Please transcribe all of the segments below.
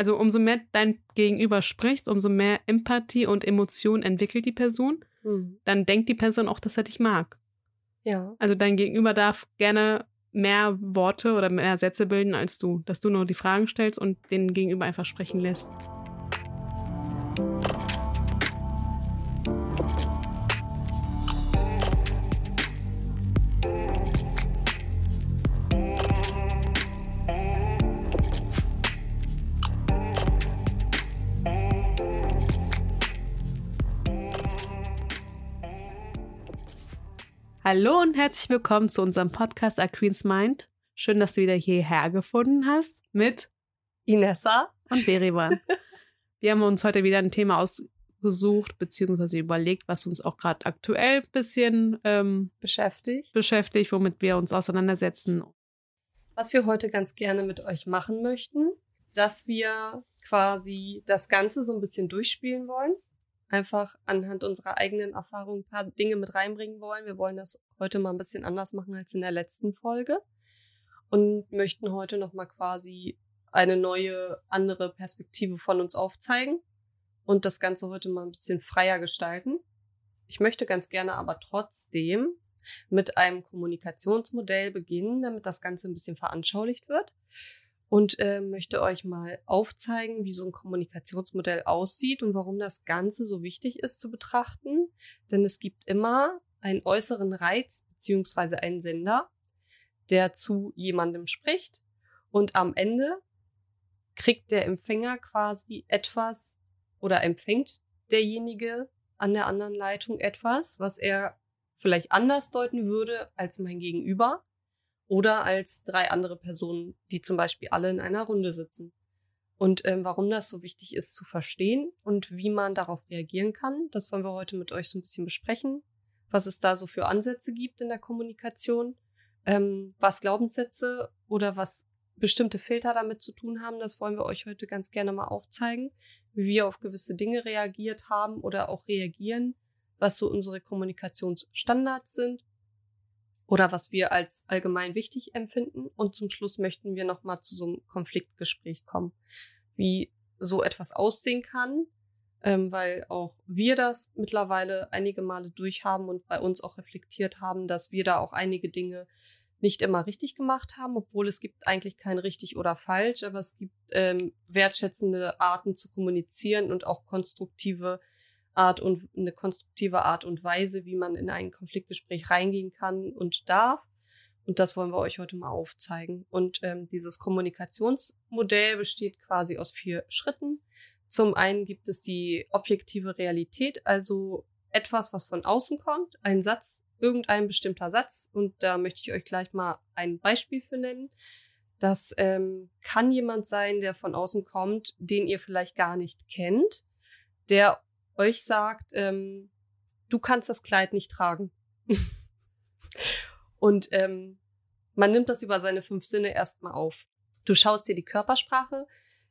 Also umso mehr dein Gegenüber spricht, umso mehr Empathie und Emotion entwickelt die Person. Mhm. Dann denkt die Person auch, dass er dich mag. Ja. Also dein Gegenüber darf gerne mehr Worte oder mehr Sätze bilden als du, dass du nur die Fragen stellst und den Gegenüber einfach sprechen lässt. Hallo und herzlich willkommen zu unserem Podcast A Queen's Mind. Schön, dass du wieder hierher gefunden hast mit Inessa und Berivan. Wir haben uns heute wieder ein Thema ausgesucht bzw. überlegt, was uns auch gerade aktuell ein bisschen ähm, beschäftigt. beschäftigt, womit wir uns auseinandersetzen. Was wir heute ganz gerne mit euch machen möchten, dass wir quasi das Ganze so ein bisschen durchspielen wollen einfach anhand unserer eigenen Erfahrung ein paar Dinge mit reinbringen wollen. Wir wollen das heute mal ein bisschen anders machen als in der letzten Folge und möchten heute noch mal quasi eine neue, andere Perspektive von uns aufzeigen und das Ganze heute mal ein bisschen freier gestalten. Ich möchte ganz gerne aber trotzdem mit einem Kommunikationsmodell beginnen, damit das Ganze ein bisschen veranschaulicht wird und äh, möchte euch mal aufzeigen, wie so ein Kommunikationsmodell aussieht und warum das Ganze so wichtig ist zu betrachten. Denn es gibt immer einen äußeren Reiz beziehungsweise einen Sender, der zu jemandem spricht und am Ende kriegt der Empfänger quasi etwas oder empfängt derjenige an der anderen Leitung etwas, was er vielleicht anders deuten würde als mein Gegenüber oder als drei andere Personen, die zum Beispiel alle in einer Runde sitzen. Und ähm, warum das so wichtig ist zu verstehen und wie man darauf reagieren kann, das wollen wir heute mit euch so ein bisschen besprechen. Was es da so für Ansätze gibt in der Kommunikation, ähm, was Glaubenssätze oder was bestimmte Filter damit zu tun haben, das wollen wir euch heute ganz gerne mal aufzeigen, wie wir auf gewisse Dinge reagiert haben oder auch reagieren, was so unsere Kommunikationsstandards sind oder was wir als allgemein wichtig empfinden. Und zum Schluss möchten wir nochmal zu so einem Konfliktgespräch kommen, wie so etwas aussehen kann, ähm, weil auch wir das mittlerweile einige Male durchhaben und bei uns auch reflektiert haben, dass wir da auch einige Dinge nicht immer richtig gemacht haben, obwohl es gibt eigentlich kein richtig oder falsch, aber es gibt ähm, wertschätzende Arten zu kommunizieren und auch konstruktive Art und eine konstruktive Art und Weise, wie man in ein Konfliktgespräch reingehen kann und darf. Und das wollen wir euch heute mal aufzeigen. Und ähm, dieses Kommunikationsmodell besteht quasi aus vier Schritten. Zum einen gibt es die objektive Realität, also etwas, was von außen kommt, ein Satz, irgendein bestimmter Satz. Und da möchte ich euch gleich mal ein Beispiel für nennen. Das ähm, kann jemand sein, der von außen kommt, den ihr vielleicht gar nicht kennt, der euch sagt, ähm, du kannst das Kleid nicht tragen. und ähm, man nimmt das über seine fünf Sinne erstmal auf. Du schaust dir die Körpersprache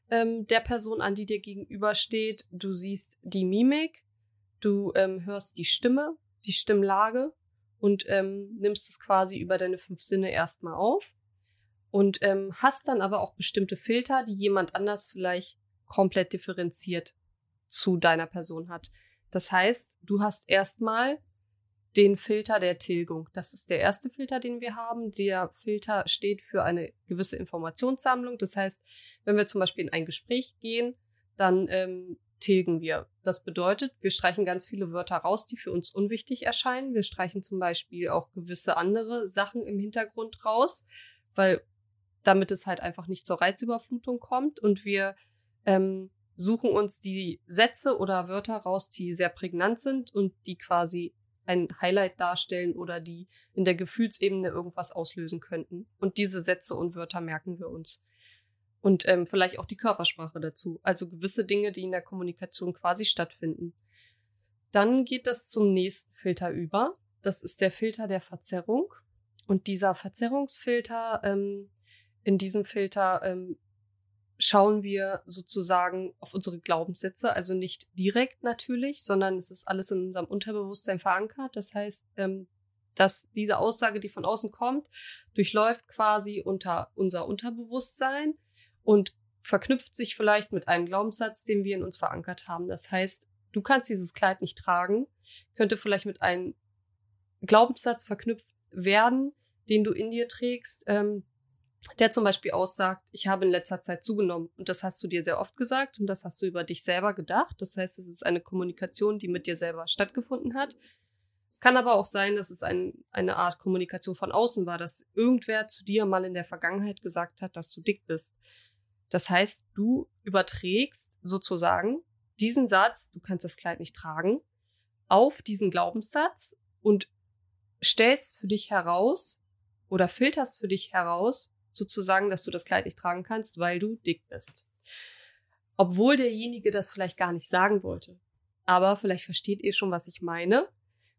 ähm, der Person an, die dir gegenübersteht. Du siehst die Mimik, du ähm, hörst die Stimme, die Stimmlage und ähm, nimmst es quasi über deine fünf Sinne erstmal auf und ähm, hast dann aber auch bestimmte Filter, die jemand anders vielleicht komplett differenziert zu deiner Person hat. Das heißt, du hast erstmal den Filter der Tilgung. Das ist der erste Filter, den wir haben. Der Filter steht für eine gewisse Informationssammlung. Das heißt, wenn wir zum Beispiel in ein Gespräch gehen, dann ähm, tilgen wir. Das bedeutet, wir streichen ganz viele Wörter raus, die für uns unwichtig erscheinen. Wir streichen zum Beispiel auch gewisse andere Sachen im Hintergrund raus, weil damit es halt einfach nicht zur Reizüberflutung kommt und wir ähm, suchen uns die Sätze oder Wörter raus, die sehr prägnant sind und die quasi ein Highlight darstellen oder die in der Gefühlsebene irgendwas auslösen könnten. Und diese Sätze und Wörter merken wir uns. Und ähm, vielleicht auch die Körpersprache dazu. Also gewisse Dinge, die in der Kommunikation quasi stattfinden. Dann geht das zum nächsten Filter über. Das ist der Filter der Verzerrung. Und dieser Verzerrungsfilter, ähm, in diesem Filter ähm, schauen wir sozusagen auf unsere Glaubenssätze, also nicht direkt natürlich, sondern es ist alles in unserem Unterbewusstsein verankert. Das heißt, ähm, dass diese Aussage, die von außen kommt, durchläuft quasi unter unser Unterbewusstsein und verknüpft sich vielleicht mit einem Glaubenssatz, den wir in uns verankert haben. Das heißt, du kannst dieses Kleid nicht tragen, könnte vielleicht mit einem Glaubenssatz verknüpft werden, den du in dir trägst, ähm, der zum Beispiel aussagt, ich habe in letzter Zeit zugenommen. Und das hast du dir sehr oft gesagt und das hast du über dich selber gedacht. Das heißt, es ist eine Kommunikation, die mit dir selber stattgefunden hat. Es kann aber auch sein, dass es ein, eine Art Kommunikation von außen war, dass irgendwer zu dir mal in der Vergangenheit gesagt hat, dass du dick bist. Das heißt, du überträgst sozusagen diesen Satz, du kannst das Kleid nicht tragen, auf diesen Glaubenssatz und stellst für dich heraus oder filterst für dich heraus, sozusagen, dass du das Kleid nicht tragen kannst, weil du dick bist. Obwohl derjenige das vielleicht gar nicht sagen wollte. Aber vielleicht versteht ihr schon, was ich meine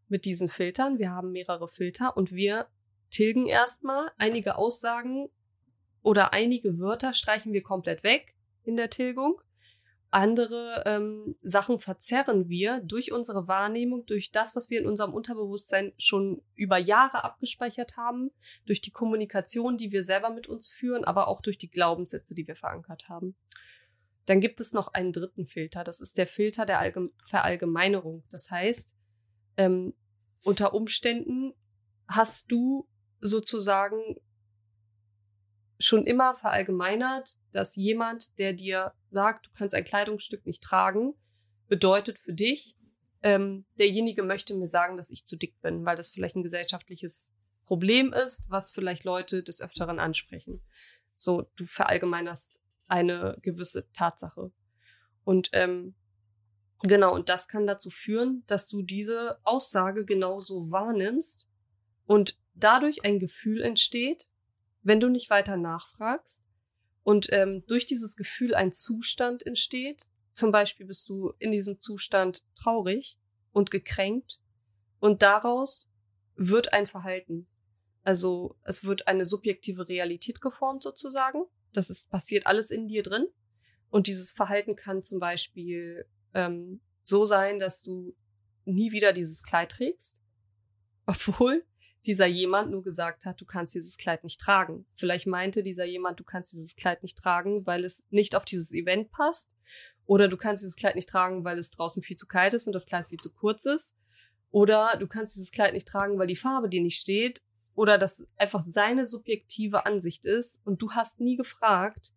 mit diesen Filtern. Wir haben mehrere Filter und wir tilgen erstmal einige Aussagen oder einige Wörter streichen wir komplett weg in der Tilgung. Andere ähm, Sachen verzerren wir durch unsere Wahrnehmung, durch das, was wir in unserem Unterbewusstsein schon über Jahre abgespeichert haben, durch die Kommunikation, die wir selber mit uns führen, aber auch durch die Glaubenssätze, die wir verankert haben. Dann gibt es noch einen dritten Filter. Das ist der Filter der Allgeme Verallgemeinerung. Das heißt, ähm, unter Umständen hast du sozusagen schon immer verallgemeinert, dass jemand, der dir sagt, du kannst ein Kleidungsstück nicht tragen, bedeutet für dich, ähm, derjenige möchte mir sagen, dass ich zu dick bin, weil das vielleicht ein gesellschaftliches Problem ist, was vielleicht Leute des Öfteren ansprechen. So, du verallgemeinerst eine gewisse Tatsache. Und ähm, genau, und das kann dazu führen, dass du diese Aussage genauso wahrnimmst und dadurch ein Gefühl entsteht, wenn du nicht weiter nachfragst und ähm, durch dieses Gefühl ein Zustand entsteht, zum Beispiel bist du in diesem Zustand traurig und gekränkt und daraus wird ein Verhalten. Also es wird eine subjektive Realität geformt sozusagen. Das ist passiert alles in dir drin. Und dieses Verhalten kann zum Beispiel ähm, so sein, dass du nie wieder dieses Kleid trägst, obwohl dieser jemand nur gesagt hat, du kannst dieses Kleid nicht tragen. Vielleicht meinte dieser jemand, du kannst dieses Kleid nicht tragen, weil es nicht auf dieses Event passt. Oder du kannst dieses Kleid nicht tragen, weil es draußen viel zu kalt ist und das Kleid viel zu kurz ist. Oder du kannst dieses Kleid nicht tragen, weil die Farbe dir nicht steht. Oder das einfach seine subjektive Ansicht ist und du hast nie gefragt,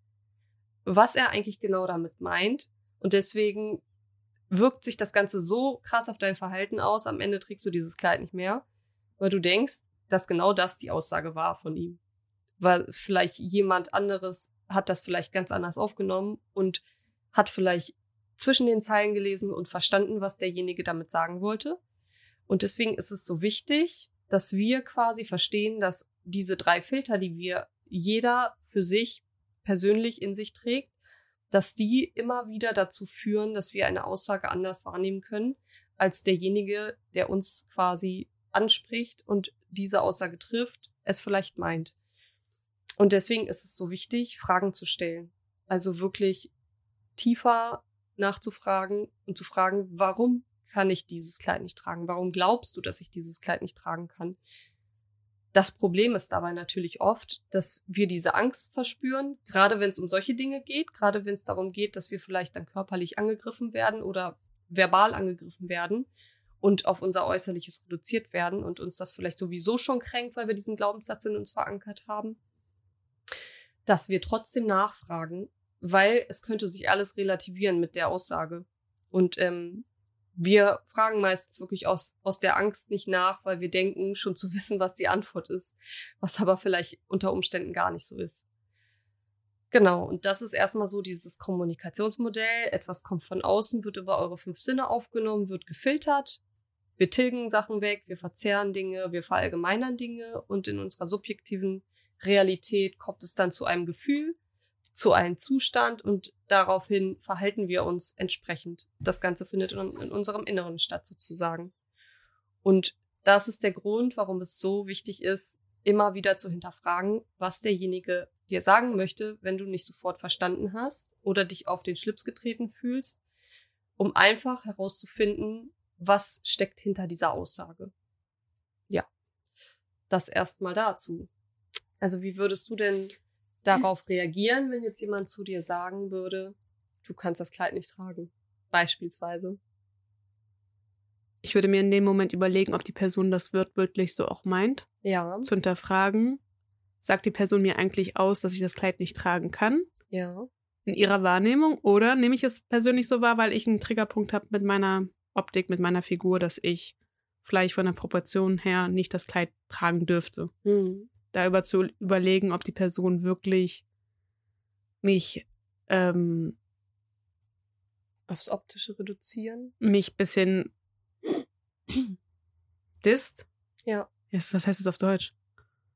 was er eigentlich genau damit meint. Und deswegen wirkt sich das Ganze so krass auf dein Verhalten aus. Am Ende trägst du dieses Kleid nicht mehr weil du denkst, dass genau das die Aussage war von ihm. Weil vielleicht jemand anderes hat das vielleicht ganz anders aufgenommen und hat vielleicht zwischen den Zeilen gelesen und verstanden, was derjenige damit sagen wollte. Und deswegen ist es so wichtig, dass wir quasi verstehen, dass diese drei Filter, die wir jeder für sich persönlich in sich trägt, dass die immer wieder dazu führen, dass wir eine Aussage anders wahrnehmen können, als derjenige, der uns quasi anspricht und diese Aussage trifft, es vielleicht meint. Und deswegen ist es so wichtig, Fragen zu stellen. Also wirklich tiefer nachzufragen und zu fragen, warum kann ich dieses Kleid nicht tragen? Warum glaubst du, dass ich dieses Kleid nicht tragen kann? Das Problem ist dabei natürlich oft, dass wir diese Angst verspüren, gerade wenn es um solche Dinge geht, gerade wenn es darum geht, dass wir vielleicht dann körperlich angegriffen werden oder verbal angegriffen werden und auf unser Äußerliches reduziert werden und uns das vielleicht sowieso schon kränkt, weil wir diesen Glaubenssatz in uns verankert haben, dass wir trotzdem nachfragen, weil es könnte sich alles relativieren mit der Aussage. Und ähm, wir fragen meistens wirklich aus, aus der Angst nicht nach, weil wir denken, schon zu wissen, was die Antwort ist, was aber vielleicht unter Umständen gar nicht so ist. Genau, und das ist erstmal so dieses Kommunikationsmodell. Etwas kommt von außen, wird über eure fünf Sinne aufgenommen, wird gefiltert wir tilgen Sachen weg, wir verzerren Dinge, wir verallgemeinern Dinge und in unserer subjektiven Realität kommt es dann zu einem Gefühl, zu einem Zustand und daraufhin verhalten wir uns entsprechend. Das Ganze findet in, in unserem Inneren statt sozusagen. Und das ist der Grund, warum es so wichtig ist, immer wieder zu hinterfragen, was derjenige dir sagen möchte, wenn du nicht sofort verstanden hast oder dich auf den Schlips getreten fühlst, um einfach herauszufinden, was steckt hinter dieser Aussage. Ja, das erstmal dazu. Also wie würdest du denn darauf reagieren, wenn jetzt jemand zu dir sagen würde, du kannst das Kleid nicht tragen? Beispielsweise. Ich würde mir in dem Moment überlegen, ob die Person das wörtlich so auch meint. Ja. Zu hinterfragen. Sagt die Person mir eigentlich aus, dass ich das Kleid nicht tragen kann? Ja. In ihrer Wahrnehmung? Oder nehme ich es persönlich so wahr, weil ich einen Triggerpunkt habe mit meiner Optik, mit meiner Figur, dass ich vielleicht von der Proportion her nicht das Kleid tragen dürfte? Hm. Darüber zu überlegen, ob die Person wirklich mich ähm, Aufs Optische reduzieren. mich bisschen disst. Ja. Yes, was heißt das auf Deutsch?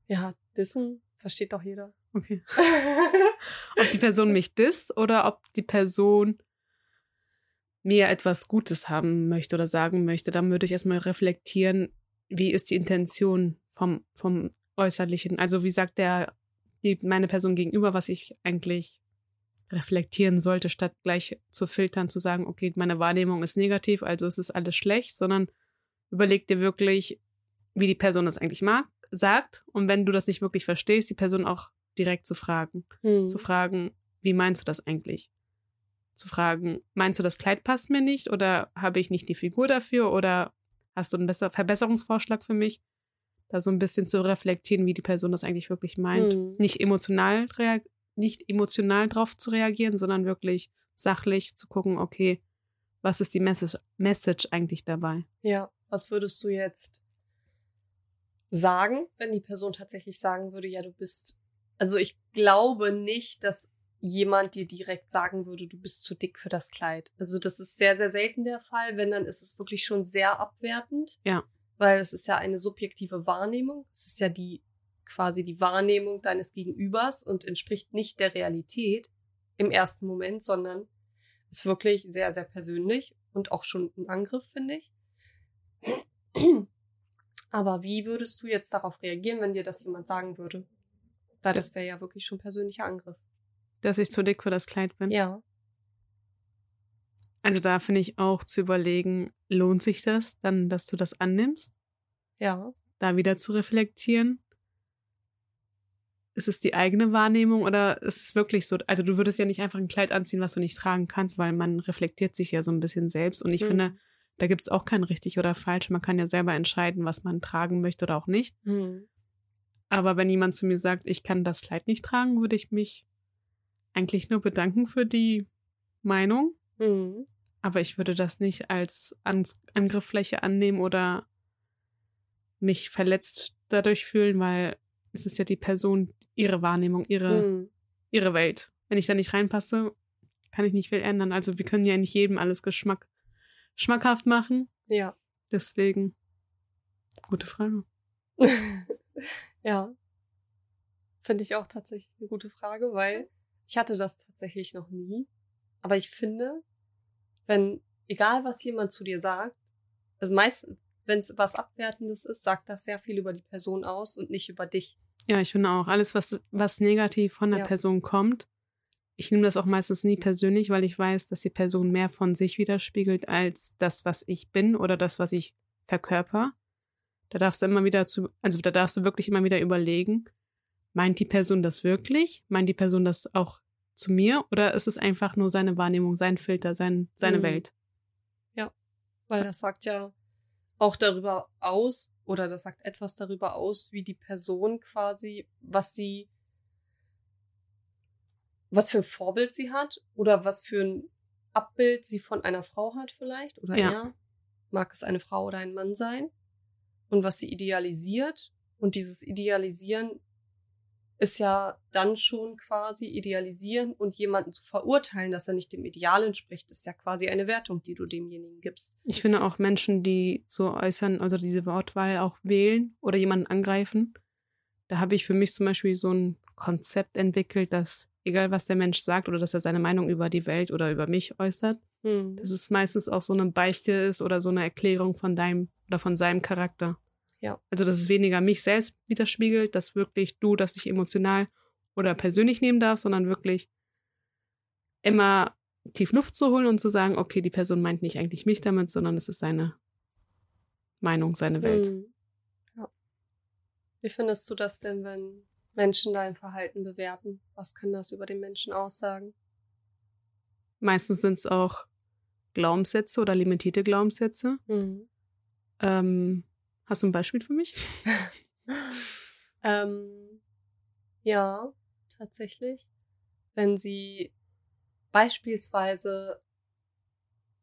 Ja, dissen versteht doch jeder. Okay. Ob die Person mich disst oder ob die Person mir etwas Gutes haben möchte oder sagen möchte, dann würde ich erstmal reflektieren, wie ist die Intention vom, vom Äußerlichen. Also wie sagt der, die, meine Person gegenüber, was ich eigentlich reflektieren sollte, statt gleich zu filtern, zu sagen, okay, meine Wahrnehmung ist negativ, also es ist alles schlecht, sondern überleg dir wirklich, wie die Person das eigentlich mag, sagt. Und wenn du das nicht wirklich verstehst, die Person auch direkt zu fragen. Hm. Zu fragen, wie meinst du das eigentlich? Zu fragen, meinst du, das Kleid passt mir nicht oder habe ich nicht die Figur dafür oder hast du einen besser Verbesserungsvorschlag für mich? Da so ein bisschen zu reflektieren, wie die Person das eigentlich wirklich meint. Hm. Nicht emotional nicht emotional drauf zu reagieren, sondern wirklich sachlich zu gucken, okay, was ist die Message, Message eigentlich dabei? Ja, was würdest du jetzt sagen, wenn die Person tatsächlich sagen würde, ja, du bist, also ich glaube nicht, dass jemand dir direkt sagen würde, du bist zu dick für das Kleid. Also das ist sehr, sehr selten der Fall. Wenn, dann ist es wirklich schon sehr abwertend. Ja. Weil es ist ja eine subjektive Wahrnehmung. Es ist ja die, quasi die Wahrnehmung deines Gegenübers und entspricht nicht der Realität im ersten Moment, sondern ist wirklich sehr, sehr persönlich und auch schon ein Angriff, finde ich. Aber wie würdest du jetzt darauf reagieren, wenn dir das jemand sagen würde? Weil das wäre ja wirklich schon persönlicher Angriff. Dass ich zu dick für das Kleid bin. Ja. Also da finde ich auch zu überlegen, lohnt sich das dann, dass du das annimmst? Ja. Da wieder zu reflektieren? Ist es die eigene Wahrnehmung oder ist es wirklich so? Also du würdest ja nicht einfach ein Kleid anziehen, was du nicht tragen kannst, weil man reflektiert sich ja so ein bisschen selbst. Und ich Mhm. finde, da gibt es auch kein richtig oder falsch. Man kann ja selber entscheiden, was man tragen möchte oder auch nicht. Hm. Aber wenn jemand zu mir sagt, ich kann das Kleid nicht tragen, würde ich mich eigentlich nur bedanken für die Meinung. Hm. Aber ich würde das nicht als An Angriffsfläche annehmen oder mich verletzt dadurch fühlen, weil es ist ja die Person, ihre Wahrnehmung, ihre, Hm. ihre Welt. Wenn ich da nicht reinpasse, kann ich nicht viel ändern. Also wir können ja nicht jedem alles Geschmack, schmackhaft machen. Ja. Deswegen, gute Frage. ja. Finde ich auch tatsächlich eine gute Frage, weil ich hatte das tatsächlich noch nie. Aber ich finde, wenn, egal was jemand zu dir sagt, also meist, wenn es was Abwertendes ist, sagt das sehr viel über die Person aus und nicht über dich. Ja, ich finde auch, alles, was, was negativ von der Ja. Person kommt, ich nehme das auch meistens nie persönlich, weil ich weiß, dass die Person mehr von sich widerspiegelt als das, was ich bin oder das, was ich verkörper. Da darfst du immer wieder zu, also da darfst du wirklich immer wieder überlegen, meint die Person das wirklich? Meint die Person das auch zu mir? Oder ist es einfach nur seine Wahrnehmung, sein Filter, sein, seine Mhm. Welt? Weil das sagt ja auch darüber aus, oder das sagt etwas darüber aus, wie die Person quasi, was sie, was für ein Vorbild sie hat oder was für ein Abbild sie von einer Frau hat vielleicht oder Ja. er. Mag es eine Frau oder ein Mann sein? Und was sie idealisiert. Und dieses Idealisieren ist ja dann schon quasi idealisieren und jemanden zu verurteilen, dass er nicht dem Ideal entspricht, ist ja quasi eine Wertung, die du demjenigen gibst. Ich finde auch Menschen, die so äußern, also diese Wortwahl auch wählen oder jemanden angreifen, da habe ich für mich zum Beispiel so ein Konzept entwickelt, dass egal was der Mensch sagt oder dass er seine Meinung über die Welt oder über mich äußert, dass es meistens auch so eine Beichte ist oder so eine Erklärung von deinem oder von seinem Charakter. Ja. Also dass es weniger mich selbst widerspiegelt, dass wirklich du das nicht emotional oder persönlich nehmen darfst, sondern wirklich immer tief Luft zu holen und zu sagen, okay, die Person meint nicht eigentlich mich damit, sondern es ist seine Meinung, seine Welt. Hm. Ja. Wie findest du das denn, wenn Menschen dein Verhalten bewerten? Was kann das über den Menschen aussagen? Meistens sind es auch Glaubenssätze oder limitierte Glaubenssätze. Mhm. Ähm, hast du ein Beispiel für mich? ähm, ja, tatsächlich. Wenn sie beispielsweise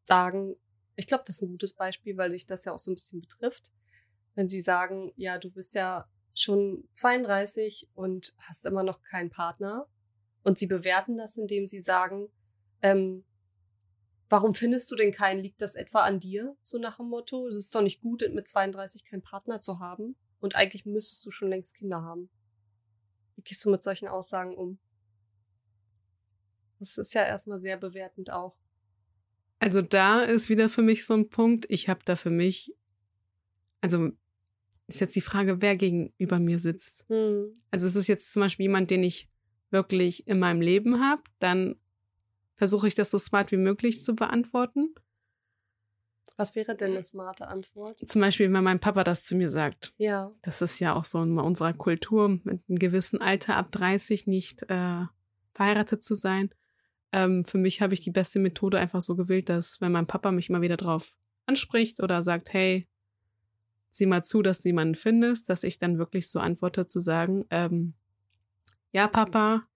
sagen, ich glaube, das ist ein gutes Beispiel, weil sich das ja auch so ein bisschen betrifft. Wenn sie sagen, ja, du bist ja schon 32 und hast immer noch keinen Partner. Und sie bewerten das, indem sie sagen, ähm, warum findest du denn keinen? Liegt das etwa an dir? So nach dem Motto, es ist doch nicht gut, mit 32 keinen Partner zu haben. Und eigentlich müsstest du schon längst Kinder haben. Wie gehst du mit solchen Aussagen um? Das ist ja erstmal sehr bewertend auch. Also da ist wieder für mich so ein Punkt, ich habe da für mich, also ist jetzt die Frage, wer gegenüber mir sitzt. Hm. Also es ist jetzt zum Beispiel jemand, den ich wirklich in meinem Leben habe, dann versuche ich das so smart wie möglich zu beantworten. Was wäre denn eine smarte Antwort? Zum Beispiel, wenn mein Papa das zu mir sagt. Ja. Das ist ja auch so in unserer Kultur, mit einem gewissen Alter ab 30 nicht äh, verheiratet zu sein. Ähm, für mich habe ich die beste Methode einfach so gewählt, dass wenn mein Papa mich immer wieder drauf anspricht oder sagt, hey, sieh mal zu, dass du jemanden findest, dass ich dann wirklich so antworte zu sagen, ähm, ja, Papa,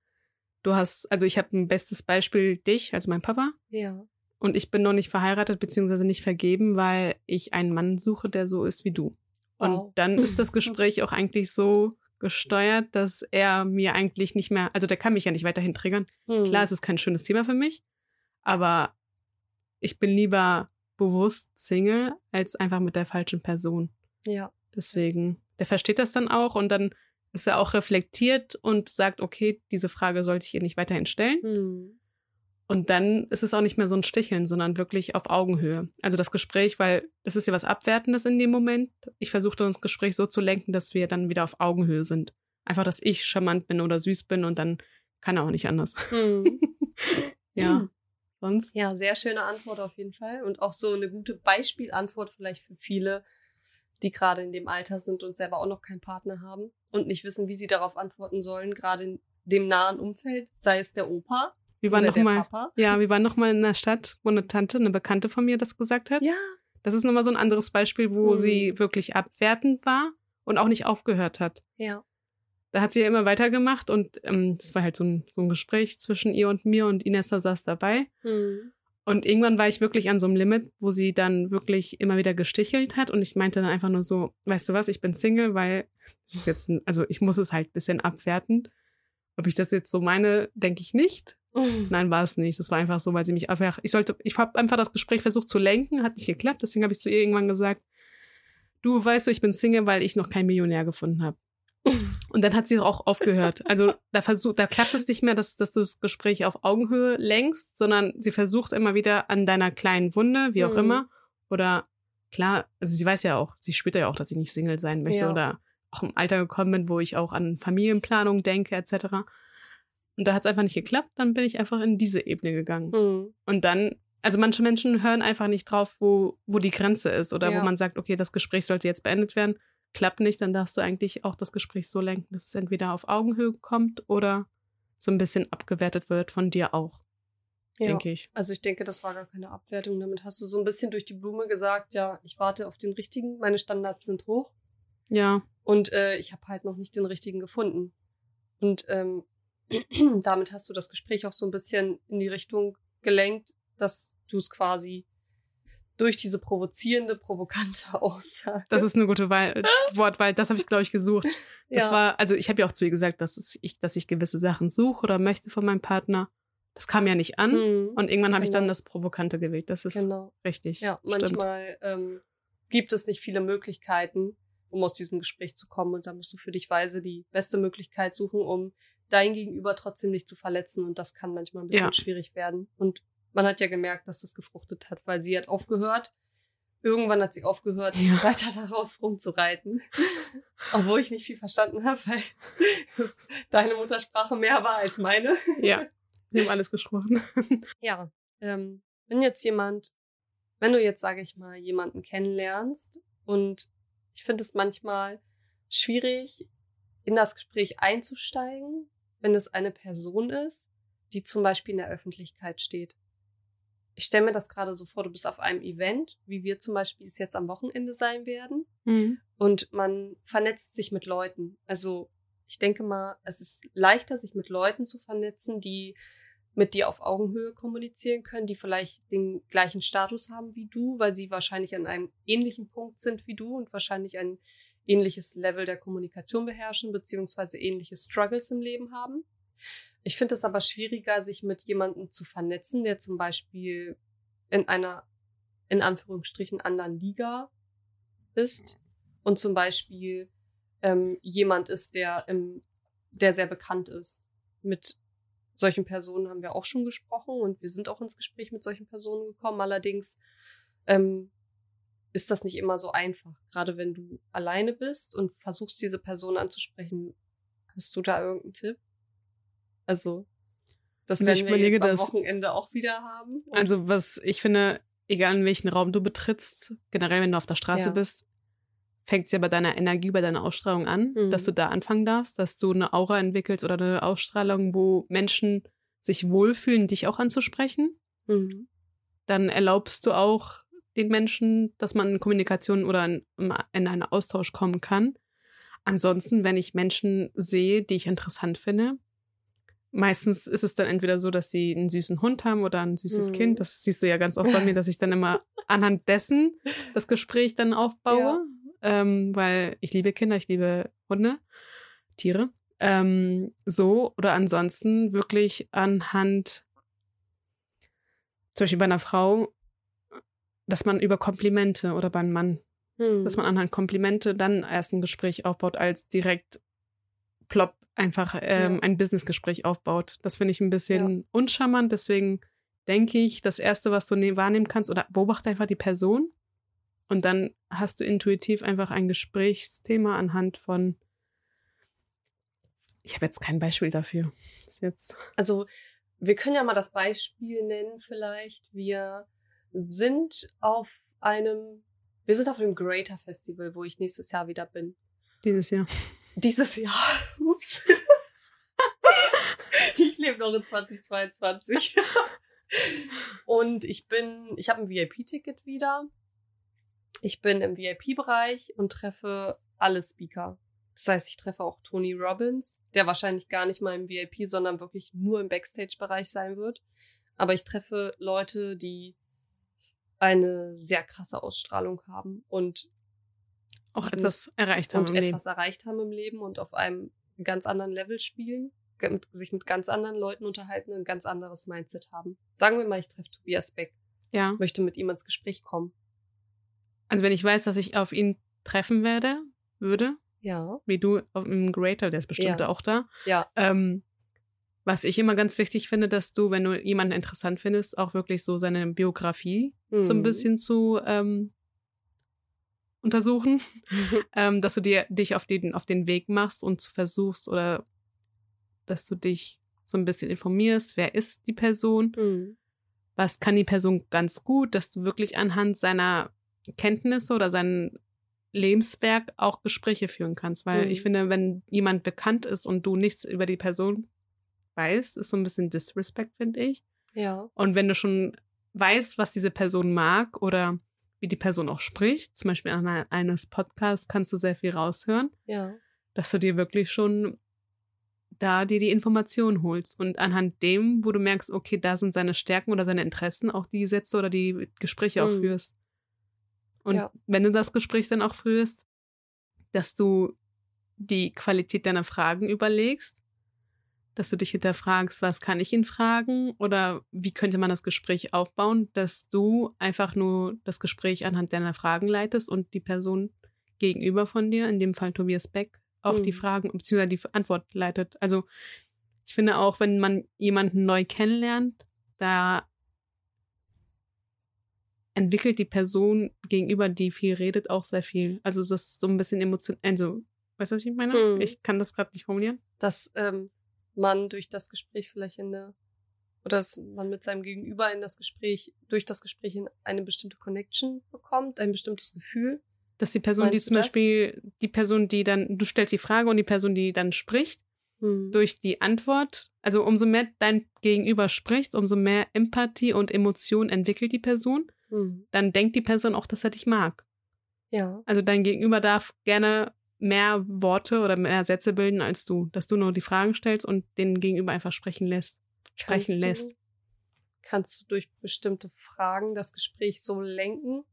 du hast, also ich habe ein bestes Beispiel dich, also mein Papa. Ja. Und ich bin noch nicht verheiratet beziehungsweise nicht vergeben, weil ich einen Mann suche, der so ist wie du. Und Wow. dann ist das Gespräch auch eigentlich so gesteuert, dass er mir eigentlich nicht mehr, also der kann mich ja nicht weiterhin triggern. Hm. Klar, es ist kein schönes Thema für mich, aber ich bin lieber bewusst Single als einfach mit der falschen Person. Ja. Deswegen, der versteht das dann auch und dann ist er auch reflektiert und sagt, okay, diese Frage sollte ich ihr nicht weiterhin stellen. Hm. Und dann ist es auch nicht mehr so ein Sticheln, sondern wirklich auf Augenhöhe. Also das Gespräch, weil es ist ja was Abwertendes in dem Moment. Ich versuche dann das Gespräch so zu lenken, dass wir dann wieder auf Augenhöhe sind. Einfach, dass ich charmant bin oder süß bin und dann kann er auch nicht anders. Hm. Ja. Sonst? Ja, sehr schöne Antwort auf jeden Fall. Und auch so eine gute Beispielantwort vielleicht für viele, die gerade in dem Alter sind und selber auch noch keinen Partner haben und nicht wissen, wie sie darauf antworten sollen, gerade in dem nahen Umfeld, sei es der Opa Wir waren oder noch der mal, Papa. ja, wir waren noch mal in einer Stadt, wo eine Tante, eine Bekannte von mir das gesagt hat. Ja. Das ist nochmal so ein anderes Beispiel, wo Hm. sie wirklich abwertend war und auch nicht aufgehört hat. Ja. da hat sie ja immer weitergemacht und ähm, das war halt so ein, so ein Gespräch zwischen ihr und mir und Inessa saß dabei. Hm. Und irgendwann war ich wirklich an so einem Limit, wo sie dann wirklich immer wieder gestichelt hat und ich meinte dann einfach nur so, weißt du was, ich bin Single, weil das ist jetzt, ein, also ich muss es halt ein bisschen abwerten. Ob ich das jetzt so meine, denke ich nicht. Nein, war es nicht. Das war einfach so, weil sie mich einfach, ich sollte, ich habe einfach das Gespräch versucht zu lenken, hat nicht geklappt, deswegen habe ich zu ihr irgendwann gesagt, du weißt du, ich bin Single, weil ich noch keinen Millionär gefunden habe. Und dann hat sie auch aufgehört. Also da versucht, da klappt es nicht mehr, dass, dass du das Gespräch auf Augenhöhe lenkst, sondern sie versucht immer wieder an deiner kleinen Wunde, wie auch Mhm. immer. Oder klar, also sie weiß ja auch, sie spürt ja auch, dass ich nicht Single sein möchte Ja. oder auch im Alter gekommen bin, wo ich auch an Familienplanung denke, etc. Und da hat es einfach nicht geklappt, dann bin ich einfach in diese Ebene gegangen. Hm. Und dann, also manche Menschen hören einfach nicht drauf, wo, wo die Grenze ist oder Ja. wo man sagt, okay, das Gespräch sollte jetzt beendet werden. Klappt nicht, dann darfst du eigentlich auch das Gespräch so lenken, dass es entweder auf Augenhöhe kommt oder so ein bisschen abgewertet wird von dir auch, Ja. denke ich. Also ich denke, das war gar keine Abwertung. Damit hast du so ein bisschen durch die Blume gesagt, ja, ich warte auf den richtigen, meine Standards sind hoch Ja, und äh, ich habe halt noch nicht den richtigen gefunden. Und ähm, damit hast du das Gespräch auch so ein bisschen in die Richtung gelenkt, dass du es quasi durch diese provozierende, provokante Aussage. das ist eine gute Wahl, Wortwahl, das habe ich, glaube ich, gesucht. Das ja. war, also ich habe ja auch zu ihr gesagt, dass es, ich, dass ich gewisse Sachen suche oder möchte von meinem Partner. Das kam ja nicht an. Hm, Und irgendwann habe ich dann Genau. das Provokante gewählt. Das ist genau. richtig. Ja, Stimmt. manchmal ähm, gibt es nicht viele Möglichkeiten, um aus diesem Gespräch zu kommen. Und da musst du für dich weise die beste Möglichkeit suchen, um dein Gegenüber trotzdem nicht zu verletzen. Und das kann manchmal ein bisschen Ja. schwierig werden. Und man hat ja gemerkt, dass das gefruchtet hat, weil sie hat aufgehört. Irgendwann hat sie aufgehört, Ja. weiter darauf rumzureiten. Obwohl ich nicht viel verstanden habe, weil deine Muttersprache mehr war als meine. Ja, wir haben alles gesprochen. Ja, ähm, wenn jetzt jemand, wenn du jetzt, sage ich mal, jemanden kennenlernst und ich finde es manchmal schwierig, in das Gespräch einzusteigen, wenn es eine Person ist, die zum Beispiel in der Öffentlichkeit steht. Ich stelle mir das gerade so vor, du bist auf einem Event, wie wir zum Beispiel es jetzt am Wochenende sein werden, Mhm. und man vernetzt sich mit Leuten. Also ich denke mal, es ist leichter, sich mit Leuten zu vernetzen, die mit dir auf Augenhöhe kommunizieren können, die vielleicht den gleichen Status haben wie du, weil sie wahrscheinlich an einem ähnlichen Punkt sind wie du und wahrscheinlich ein ähnliches Level der Kommunikation beherrschen, beziehungsweise ähnliche Struggles im Leben haben. Ich finde es aber schwieriger, sich mit jemandem zu vernetzen, der zum Beispiel in einer, in Anführungsstrichen, anderen Liga ist und zum Beispiel ähm, jemand ist, der, im, der sehr bekannt ist. Mit solchen Personen haben wir auch schon gesprochen und wir sind auch ins Gespräch mit solchen Personen gekommen. Allerdings ähm, ist das nicht immer so einfach. Gerade wenn du alleine bist und versuchst, diese Person anzusprechen. Hast du da irgendeinen Tipp? Also, das Also ich werden wir überlege jetzt am das- Wochenende auch wieder haben. Also was ich finde, egal in welchen Raum du betrittst, generell wenn du auf der Straße Ja. bist, fängt es ja bei deiner Energie, bei deiner Ausstrahlung an, Mhm. dass du da anfangen darfst, dass du eine Aura entwickelst oder eine Ausstrahlung, wo Menschen sich wohlfühlen, dich auch anzusprechen. Mhm. Dann erlaubst du auch den Menschen, dass man in Kommunikation oder in, in einen Austausch kommen kann. Ansonsten, wenn ich Menschen sehe, die ich interessant finde, meistens ist es dann entweder so, dass sie einen süßen Hund haben oder ein süßes Mhm. Kind. Das siehst du ja ganz oft bei mir, dass ich dann immer anhand dessen das Gespräch dann aufbaue, ähm, weil ich liebe Kinder, ich liebe Hunde, Tiere. Ähm, so oder ansonsten wirklich anhand, zum Beispiel bei einer Frau, dass man über Komplimente oder beim Mann Mhm. dass man anhand Komplimente dann erst ein Gespräch aufbaut, als direkt plopp einfach ähm, Ja. ein Businessgespräch aufbaut. Das finde ich ein bisschen uncharmant. Deswegen denke ich, das Erste, was du ne wahrnehmen kannst, oder beobachte einfach die Person und dann hast du intuitiv einfach ein Gesprächsthema anhand von. Ich habe jetzt kein Beispiel dafür. Jetzt. Also, wir können ja mal das Beispiel nennen, vielleicht. Wir sind auf einem, wir sind auf dem Greater Festival, wo ich nächstes Jahr wieder bin. Dieses Jahr. Dieses Jahr. Ups. ich lebe noch in 2022. Und ich bin, ich habe ein VIP-Ticket wieder. Ich bin im VIP-Bereich und treffe alle Speaker. Das heißt, ich treffe auch Tony Robbins, der wahrscheinlich gar nicht mal im VIP, sondern wirklich nur im Backstage-Bereich sein wird. Aber ich treffe Leute, die eine sehr krasse Ausstrahlung haben und Auch Ich etwas erreicht haben und im Leben. etwas erreicht haben im Leben und auf einem ganz anderen Level spielen, mit, sich mit ganz anderen Leuten unterhalten und ein ganz anderes Mindset haben. Sagen wir mal, ich treffe Tobias Beck, Ja. möchte mit ihm ins Gespräch kommen. Also wenn ich weiß, dass ich auf ihn treffen werde, würde, Ja, wie du auf dem Greater, der ist bestimmt Ja. auch da. ja, Ähm, was ich immer ganz wichtig finde, dass du, wenn du jemanden interessant findest, auch wirklich so seine Biografie so ein Mhm. bisschen zu ähm, untersuchen, ähm, dass du dir dich auf den, auf den Weg machst und zu versuchst oder dass du dich so ein bisschen informierst, wer ist die Person, Mhm. was kann die Person ganz gut, dass du wirklich anhand seiner Kenntnisse oder sein Lebenswerk auch Gespräche führen kannst. Weil Mhm. ich finde, wenn jemand bekannt ist und du nichts über die Person weißt, ist so ein bisschen Disrespect, finde ich. Ja, Und wenn du schon weißt, was diese Person mag oder wie die Person auch spricht, zum Beispiel an eines Podcasts, kannst du sehr viel raushören, ja, dass du dir wirklich schon da dir die Informationen holst und anhand dem, wo du merkst, okay, da sind seine Stärken oder seine Interessen, auch die Sätze oder die Gespräche auch Mhm. führst. Und Ja. wenn du das Gespräch dann auch führst, dass du die Qualität deiner Fragen überlegst, dass du dich hinterfragst, was kann ich ihn fragen oder wie könnte man das Gespräch aufbauen, dass du einfach nur das Gespräch anhand deiner Fragen leitest und die Person gegenüber von dir, in dem Fall Tobias Beck, auch die Mhm. Fragen bzw. die Antwort leitet. Also ich finde auch, wenn man jemanden neu kennenlernt, da entwickelt die Person gegenüber, die viel redet, auch sehr viel. Also das ist so ein bisschen emotional, also, weißt du, was ich meine? Mhm. Ich kann das gerade nicht formulieren. dass ähm, man durch das Gespräch vielleicht in der oder dass man mit seinem Gegenüber in das Gespräch, durch das Gespräch in eine bestimmte Connection bekommt, ein bestimmtes Gefühl, Dass die Person, die Meinst zum du das? Beispiel, die Person, die dann, du stellst die Frage und die Person, die dann spricht, Hm. durch die Antwort, also umso mehr dein Gegenüber spricht, umso mehr Empathie und Emotion entwickelt die Person, Hm. dann denkt die Person auch, dass er dich mag. Ja. Also dein Gegenüber darf gerne mehr Worte oder mehr Sätze bilden als du, dass du nur die Fragen stellst und den Gegenüber einfach sprechen lässt, sprechen Kannst lässt. Du, kannst du durch bestimmte Fragen das Gespräch so lenken,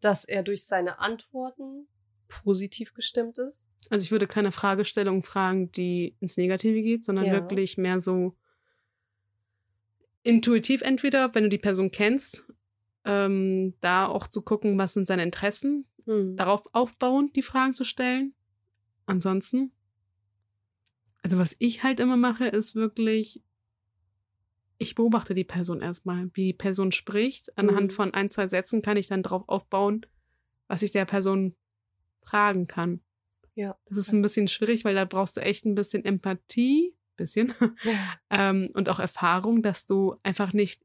dass er durch seine Antworten positiv gestimmt ist? Also ich würde keine Fragestellung fragen, die ins Negative geht, sondern Ja. wirklich mehr so intuitiv entweder, wenn du die Person kennst, ähm, da auch zu gucken, was sind seine Interessen, Hm. darauf aufbauend die Fragen zu stellen. Ansonsten, also was ich halt immer mache, ist wirklich, ich beobachte die Person erstmal, wie die Person spricht. Anhand Mhm. von ein, zwei Sätzen kann ich dann darauf aufbauen, was ich der Person fragen kann. Ja. Das ist ein bisschen schwierig, weil da brauchst du echt ein bisschen Empathie, bisschen, ähm, und auch Erfahrung, dass du einfach nicht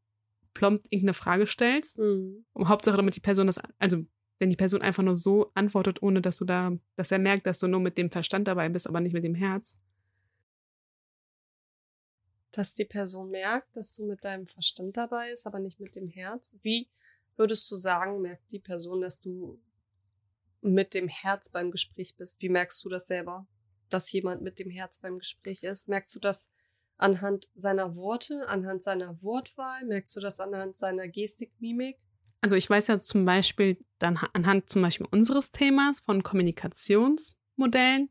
plomb irgendeine Frage stellst. Hm. Und Hauptsache, damit die Person das, also wenn die Person einfach nur so antwortet, ohne dass du da, dass er merkt, dass du nur mit dem Verstand dabei bist, aber nicht mit dem Herz. Dass die Person merkt, dass du mit deinem Verstand dabei bist, aber nicht mit dem Herz. Wie würdest du sagen, merkt die Person, dass du mit dem Herz beim Gespräch bist? Wie merkst du das selber, dass jemand mit dem Herz beim Gespräch ist? Merkst du das anhand seiner Worte, anhand seiner Wortwahl? Merkst du das anhand seiner Gestik, Mimik? Also ich weiß ja zum Beispiel dann anhand zum Beispiel unseres Themas von Kommunikationsmodellen,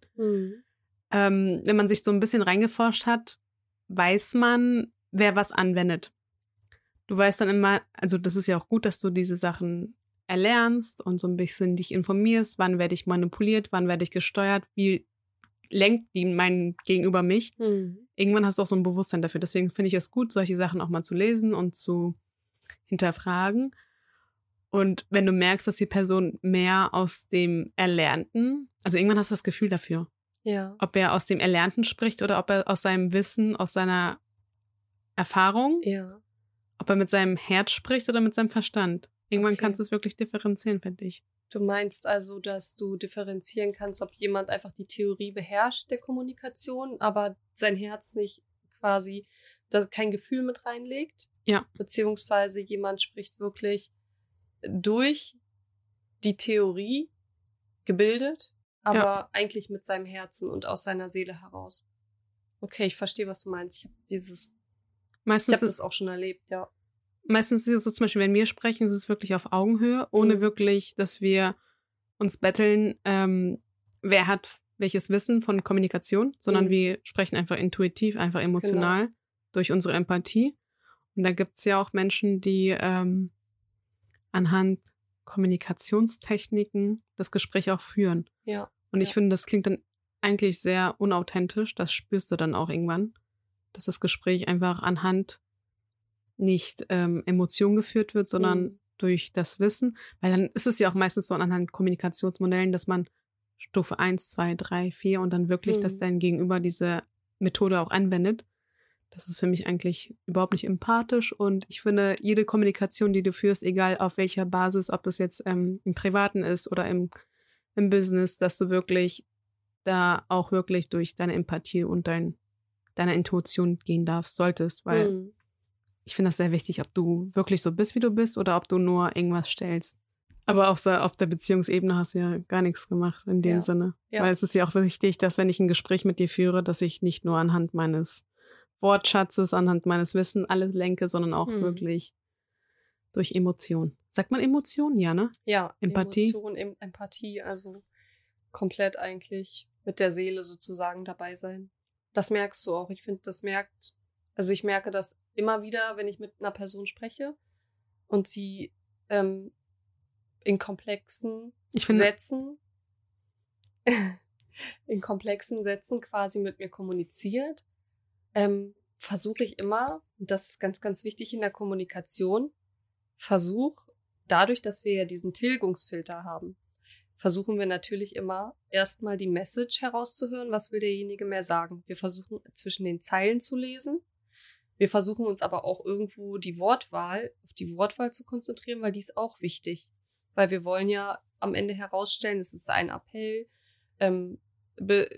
ähm, wenn man sich so ein bisschen reingeforscht hat, weiß man, wer was anwendet. Du weißt dann immer, also das ist ja auch gut, dass du diese Sachen erlernst und so ein bisschen dich informierst, wann werde ich manipuliert, wann werde ich gesteuert, wie lenkt die mein Gegenüber mich. Irgendwann hast du auch so ein Bewusstsein dafür. Deswegen finde ich es gut, solche Sachen auch mal zu lesen und zu hinterfragen. Und wenn du merkst, dass die Person mehr aus dem Erlernten, also irgendwann hast du das Gefühl dafür, Ja. ob er aus dem Erlernten spricht oder ob er aus seinem Wissen, aus seiner Erfahrung, Ja. ob er mit seinem Herz spricht oder mit seinem Verstand. Irgendwann Okay. kannst du es wirklich differenzieren, finde ich. Du meinst also, dass du differenzieren kannst, ob jemand einfach die Theorie beherrscht der Kommunikation, aber sein Herz nicht quasi da kein Gefühl mit reinlegt? Ja. Beziehungsweise jemand spricht wirklich durch die Theorie gebildet, aber eigentlich mit seinem Herzen und aus seiner Seele heraus. Okay, ich verstehe, was du meinst. Ich habe dieses, ich Meistens, habe ist, das auch schon erlebt, ja. meistens ist es so, zum Beispiel, wenn wir sprechen, ist es wirklich auf Augenhöhe, ohne Mhm. wirklich, dass wir uns betteln, ähm, wer hat welches Wissen von Kommunikation, sondern Mhm. wir sprechen einfach intuitiv, einfach emotional durch unsere Empathie. Und da gibt's ja auch Menschen, die ähm, anhand Kommunikationstechniken das Gespräch auch führen. Ja. Und ich Ja. finde, das klingt dann eigentlich sehr unauthentisch. Das spürst du dann auch irgendwann, dass das Gespräch einfach anhand nicht ähm, Emotion geführt wird, sondern Mhm. durch das Wissen. Weil dann ist es ja auch meistens so anhand Kommunikationsmodellen, dass man Stufe 1, 2, 3, 4 und dann wirklich, dass Mhm. dein Gegenüber diese Methode auch anwendet. Das ist für mich eigentlich überhaupt nicht empathisch und ich finde, jede Kommunikation, die du führst, egal auf welcher Basis, ob das jetzt ähm, im Privaten ist oder im, im Business, dass du wirklich da auch wirklich durch deine Empathie und dein, deine Intuition gehen darfst, solltest, weil Mhm. ich finde das sehr wichtig, ob du wirklich so bist, wie du bist oder ob du nur irgendwas stellst. Aber auf der, auf der Beziehungsebene hast du ja gar nichts gemacht in dem Ja. Sinne. Ja. Weil es ist ja auch wichtig, dass wenn ich ein Gespräch mit dir führe, dass ich nicht nur anhand meines Wortschatzes, anhand meines Wissens alles lenke, sondern auch Mhm. wirklich durch Emotion. Sagt man Emotion? Ja, ne? Ja, Empathie? Emotion, em Empathie, also komplett eigentlich mit der Seele sozusagen dabei sein. Das merkst du auch. Ich finde, das merkt, also ich merke das immer wieder, wenn ich mit einer Person spreche und sie ähm, in komplexen Ich finde, Sätzen, in komplexen Sätzen quasi mit mir kommuniziert, ähm, versuche ich immer, und das ist ganz, ganz wichtig in der Kommunikation, versuch, dadurch, dass wir ja diesen Tilgungsfilter haben, versuchen wir natürlich immer erstmal die Message herauszuhören, was will derjenige mehr sagen. Wir versuchen zwischen den Zeilen zu lesen. Wir versuchen uns aber auch irgendwo die Wortwahl, auf die Wortwahl zu konzentrieren, weil die ist auch wichtig. weil wir wollen ja am Ende herausstellen, es ist ein Appell, ähm, be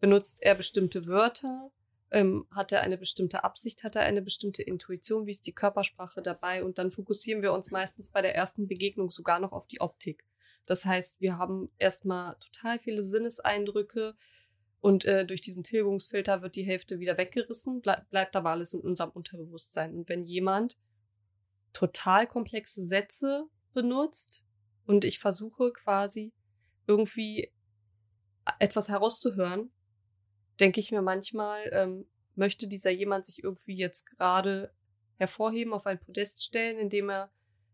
benutzt er bestimmte Wörter, ähm, hat er eine bestimmte Absicht, hat er eine bestimmte Intuition, wie ist die Körpersprache dabei und dann fokussieren wir uns meistens bei der ersten Begegnung sogar noch auf die Optik. Das heißt, wir haben erstmal total viele Sinneseindrücke und äh, durch diesen Tilgungsfilter wird die Hälfte wieder weggerissen, ble bleibt aber alles in unserem Unterbewusstsein. Und wenn jemand total komplexe Sätze benutzt und ich versuche quasi irgendwie etwas herauszuhören, denke ich mir manchmal, ähm, möchte dieser jemand sich irgendwie jetzt gerade hervorheben, auf ein Podest stellen, indem er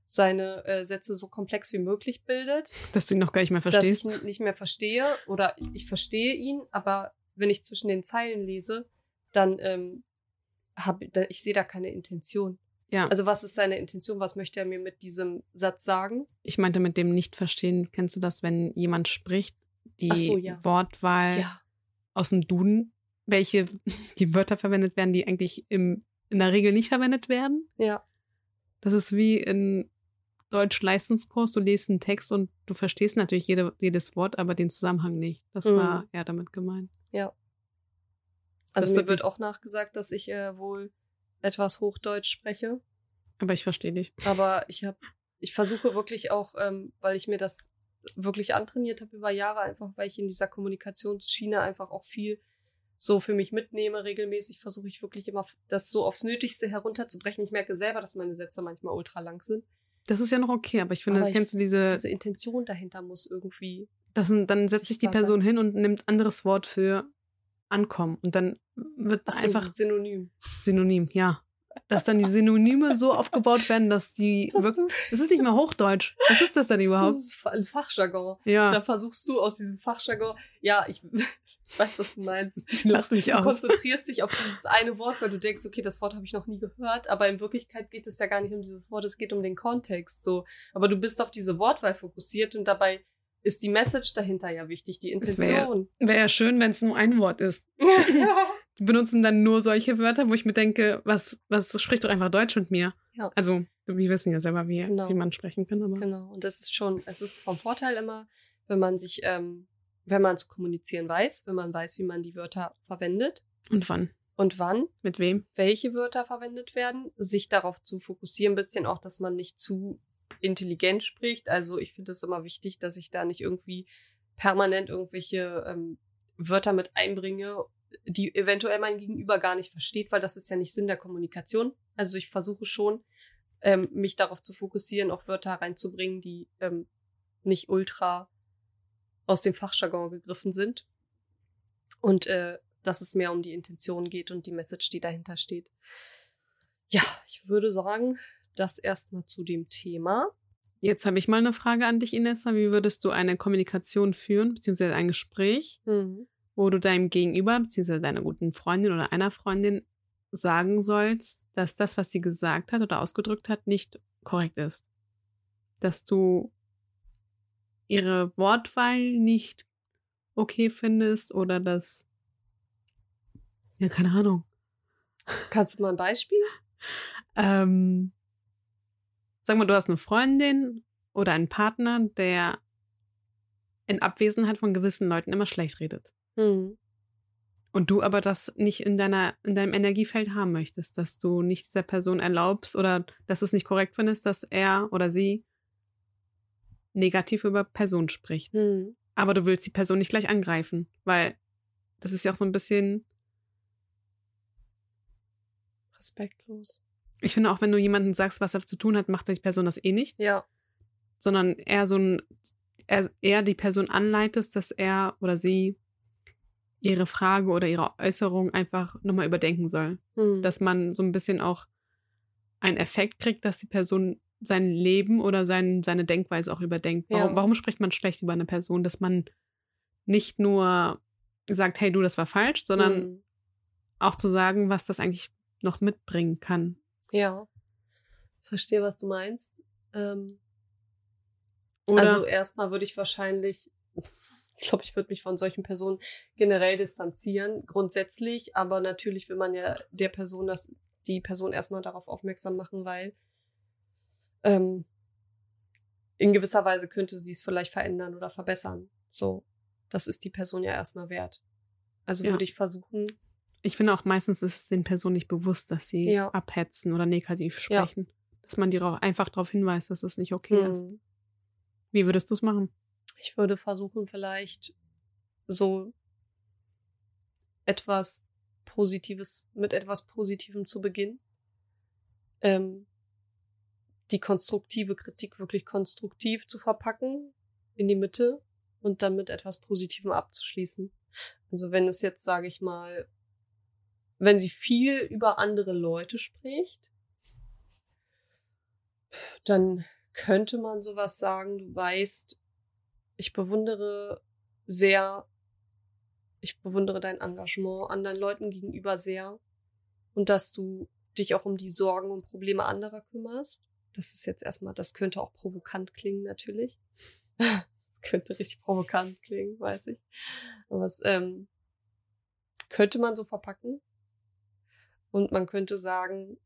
seine äh, Sätze so komplex wie möglich bildet. Dass du ihn noch gar nicht mehr verstehst. Dass ich ihn nicht mehr verstehe oder ich verstehe ihn, aber wenn ich zwischen den Zeilen lese, dann ähm, habe ich sehe da keine Intention. Ja. Also was ist seine Intention? Was möchte er mir mit diesem Satz sagen? Ich meinte mit dem Nicht-Verstehen, kennst du das, wenn jemand spricht, die so, ja. Wortwahl Ja. Aus dem Duden, welche die Wörter verwendet werden, die eigentlich im, in der Regel nicht verwendet werden? Ja. Das ist wie in Deutsch-Leistungskurs, du liest einen Text und du verstehst natürlich jede, jedes Wort, aber den Zusammenhang nicht. Das Mhm. war eher damit gemeint. Ja. Das Also ist mir wird auch nachgesagt, dass ich äh, wohl etwas Hochdeutsch spreche. Aber ich verstehe dich. Aber ich habe, ich versuche wirklich auch, ähm, weil ich mir das wirklich antrainiert habe über Jahre, einfach weil ich in dieser Kommunikationsschiene einfach auch viel so für mich mitnehme. Regelmäßig versuche ich wirklich immer das so aufs Nötigste herunterzubrechen. Ich merke selber, dass meine Sätze manchmal ultra lang sind. Das ist ja noch okay, aber ich finde, Aber ich- kennst du diese, Diese Intention dahinter muss irgendwie. das, sind- dann setzt sich die Person hin und nimmt anderes Wort für ankommen und dann wird Ach so, einfach synonym. Synonym, ja. Dass dann die Synonyme so aufgebaut werden, dass die Das, wirklich, das ist nicht mehr Hochdeutsch. Was ist das denn das überhaupt? ist ein Fachjargon. Ja, Da versuchst du aus diesem Fachjargon, ja, ich, ich weiß, was du meinst. sie lacht mich Du aus. konzentrierst dich auf dieses eine Wort, weil du denkst, okay, das Wort habe ich noch nie gehört, aber in Wirklichkeit geht es ja gar nicht um dieses Wort, es geht um den Kontext, so. Aber du bist auf diese Wortwahl fokussiert und dabei ist die Message dahinter ja wichtig, die Es wär- Intention. Wäre ja schön, wenn es nur ein Wort ist. Die benutzen dann nur solche Wörter, wo ich mir denke, was, was spricht doch einfach Deutsch mit mir? Ja. Also, wir wissen ja selber, wie, Genau. wie man sprechen kann, aber. Genau. Und das ist schon, es ist vom Vorteil immer, wenn man sich, ähm, wenn man zu kommunizieren weiß, wenn man weiß, wie man die Wörter verwendet Und wann? und wann, Mit wem? welche Wörter verwendet werden, sich darauf zu fokussieren, ein bisschen auch, dass man nicht zu intelligent spricht. Also ich finde es immer wichtig, dass ich da nicht irgendwie permanent irgendwelche ähm, Wörter mit einbringe, die eventuell mein Gegenüber gar nicht versteht, weil das ist ja nicht Sinn der Kommunikation. Also ich versuche schon, ähm, mich darauf zu fokussieren, auch Wörter reinzubringen, die ähm, nicht ultra aus dem Fachjargon gegriffen sind. Und äh, dass es mehr um die Intention geht und die Message, die dahinter steht. Ja, ich würde sagen, das erstmal zu dem Thema. Jetzt habe ich mal eine Frage an dich, Inessa. Wie würdest du eine Kommunikation führen, beziehungsweise ein Gespräch, wo du deinem Gegenüber, beziehungsweise deiner guten Freundin oder einer Freundin sagen sollst, dass das, was sie gesagt hat oder ausgedrückt hat, nicht korrekt ist. Dass du ihre Wortwahl nicht okay findest oder dass, ja, keine Ahnung. Kannst du mal ein Beispiel? Ähm, sag mal, du hast eine Freundin oder einen Partner, der in Abwesenheit von gewissen Leuten immer schlecht redet. Hm. Und du aber das nicht in deiner, in deinem Energiefeld haben möchtest, dass du nicht dieser Person erlaubst oder dass du es nicht korrekt findest, dass er oder sie negativ über Personen spricht. Hm. Aber du willst die Person nicht gleich angreifen, weil das ist ja auch so ein bisschen, Respektlos. ich finde auch, wenn du jemandem sagst, was er zu tun hat, macht die Person das eh nicht, Ja. sondern eher so ein, eher, eher die Person anleitest, dass er oder sie ihre Frage oder ihre Äußerung einfach nochmal überdenken soll. Hm. dass man so ein bisschen auch einen Effekt kriegt, dass die Person sein Leben oder sein, seine Denkweise auch überdenkt. Warum, Ja. warum spricht man schlecht über eine Person, dass man nicht nur sagt, hey du, das war falsch, sondern Hm. auch zu sagen, was das eigentlich noch mitbringen kann. Ja. Verstehe, was du meinst. Ähm, Also erstmal würde ich wahrscheinlich, ich glaube, ich würde mich von solchen Personen generell distanzieren, grundsätzlich, aber natürlich will man ja der Person das, die Person erstmal darauf aufmerksam machen, weil ähm, in gewisser Weise könnte sie es vielleicht verändern oder verbessern. So, das ist die Person ja erstmal wert. Also Ja. würde ich versuchen, Ich finde auch meistens ist es den Personen nicht bewusst, dass sie Ja. abhetzen oder negativ Ja. sprechen. Dass man die auch einfach darauf hinweist, dass es nicht okay ist. hm, Wie würdest du es machen? Ich würde versuchen, vielleicht so etwas Positives, mit etwas Positivem zu beginnen. Ähm, die konstruktive Kritik wirklich konstruktiv zu verpacken in die Mitte und dann mit etwas Positivem abzuschließen. Also wenn es jetzt, sage ich mal, wenn sie viel über andere Leute spricht, dann könnte man sowas sagen, du weißt, ich bewundere sehr, ich bewundere dein Engagement anderen Leuten gegenüber sehr und dass du dich auch um die Sorgen und Probleme anderer kümmerst. Das ist jetzt erstmal, das könnte auch provokant klingen, natürlich. Das könnte richtig provokant klingen, weiß ich. Aber es ähm, könnte man so verpacken. Und man könnte sagen,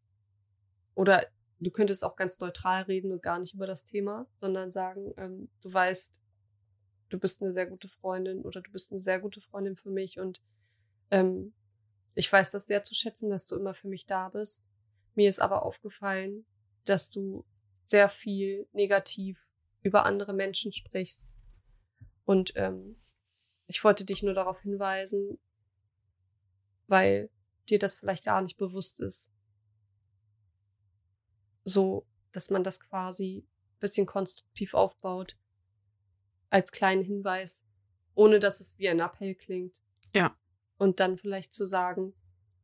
oder du könntest auch ganz neutral reden und gar nicht über das Thema, sondern sagen, ähm, du weißt, du bist eine sehr gute Freundin oder du bist eine sehr gute Freundin für mich und ähm, ich weiß das sehr zu schätzen, dass du immer für mich da bist. Mir ist aber aufgefallen, dass du sehr viel negativ über andere Menschen sprichst. Und ähm, ich wollte dich nur darauf hinweisen, weil dir das vielleicht gar nicht bewusst ist. So, dass man das quasi bisschen konstruktiv aufbaut. Als kleinen Hinweis, ohne dass es wie ein Appell klingt. Ja. Und dann vielleicht zu sagen,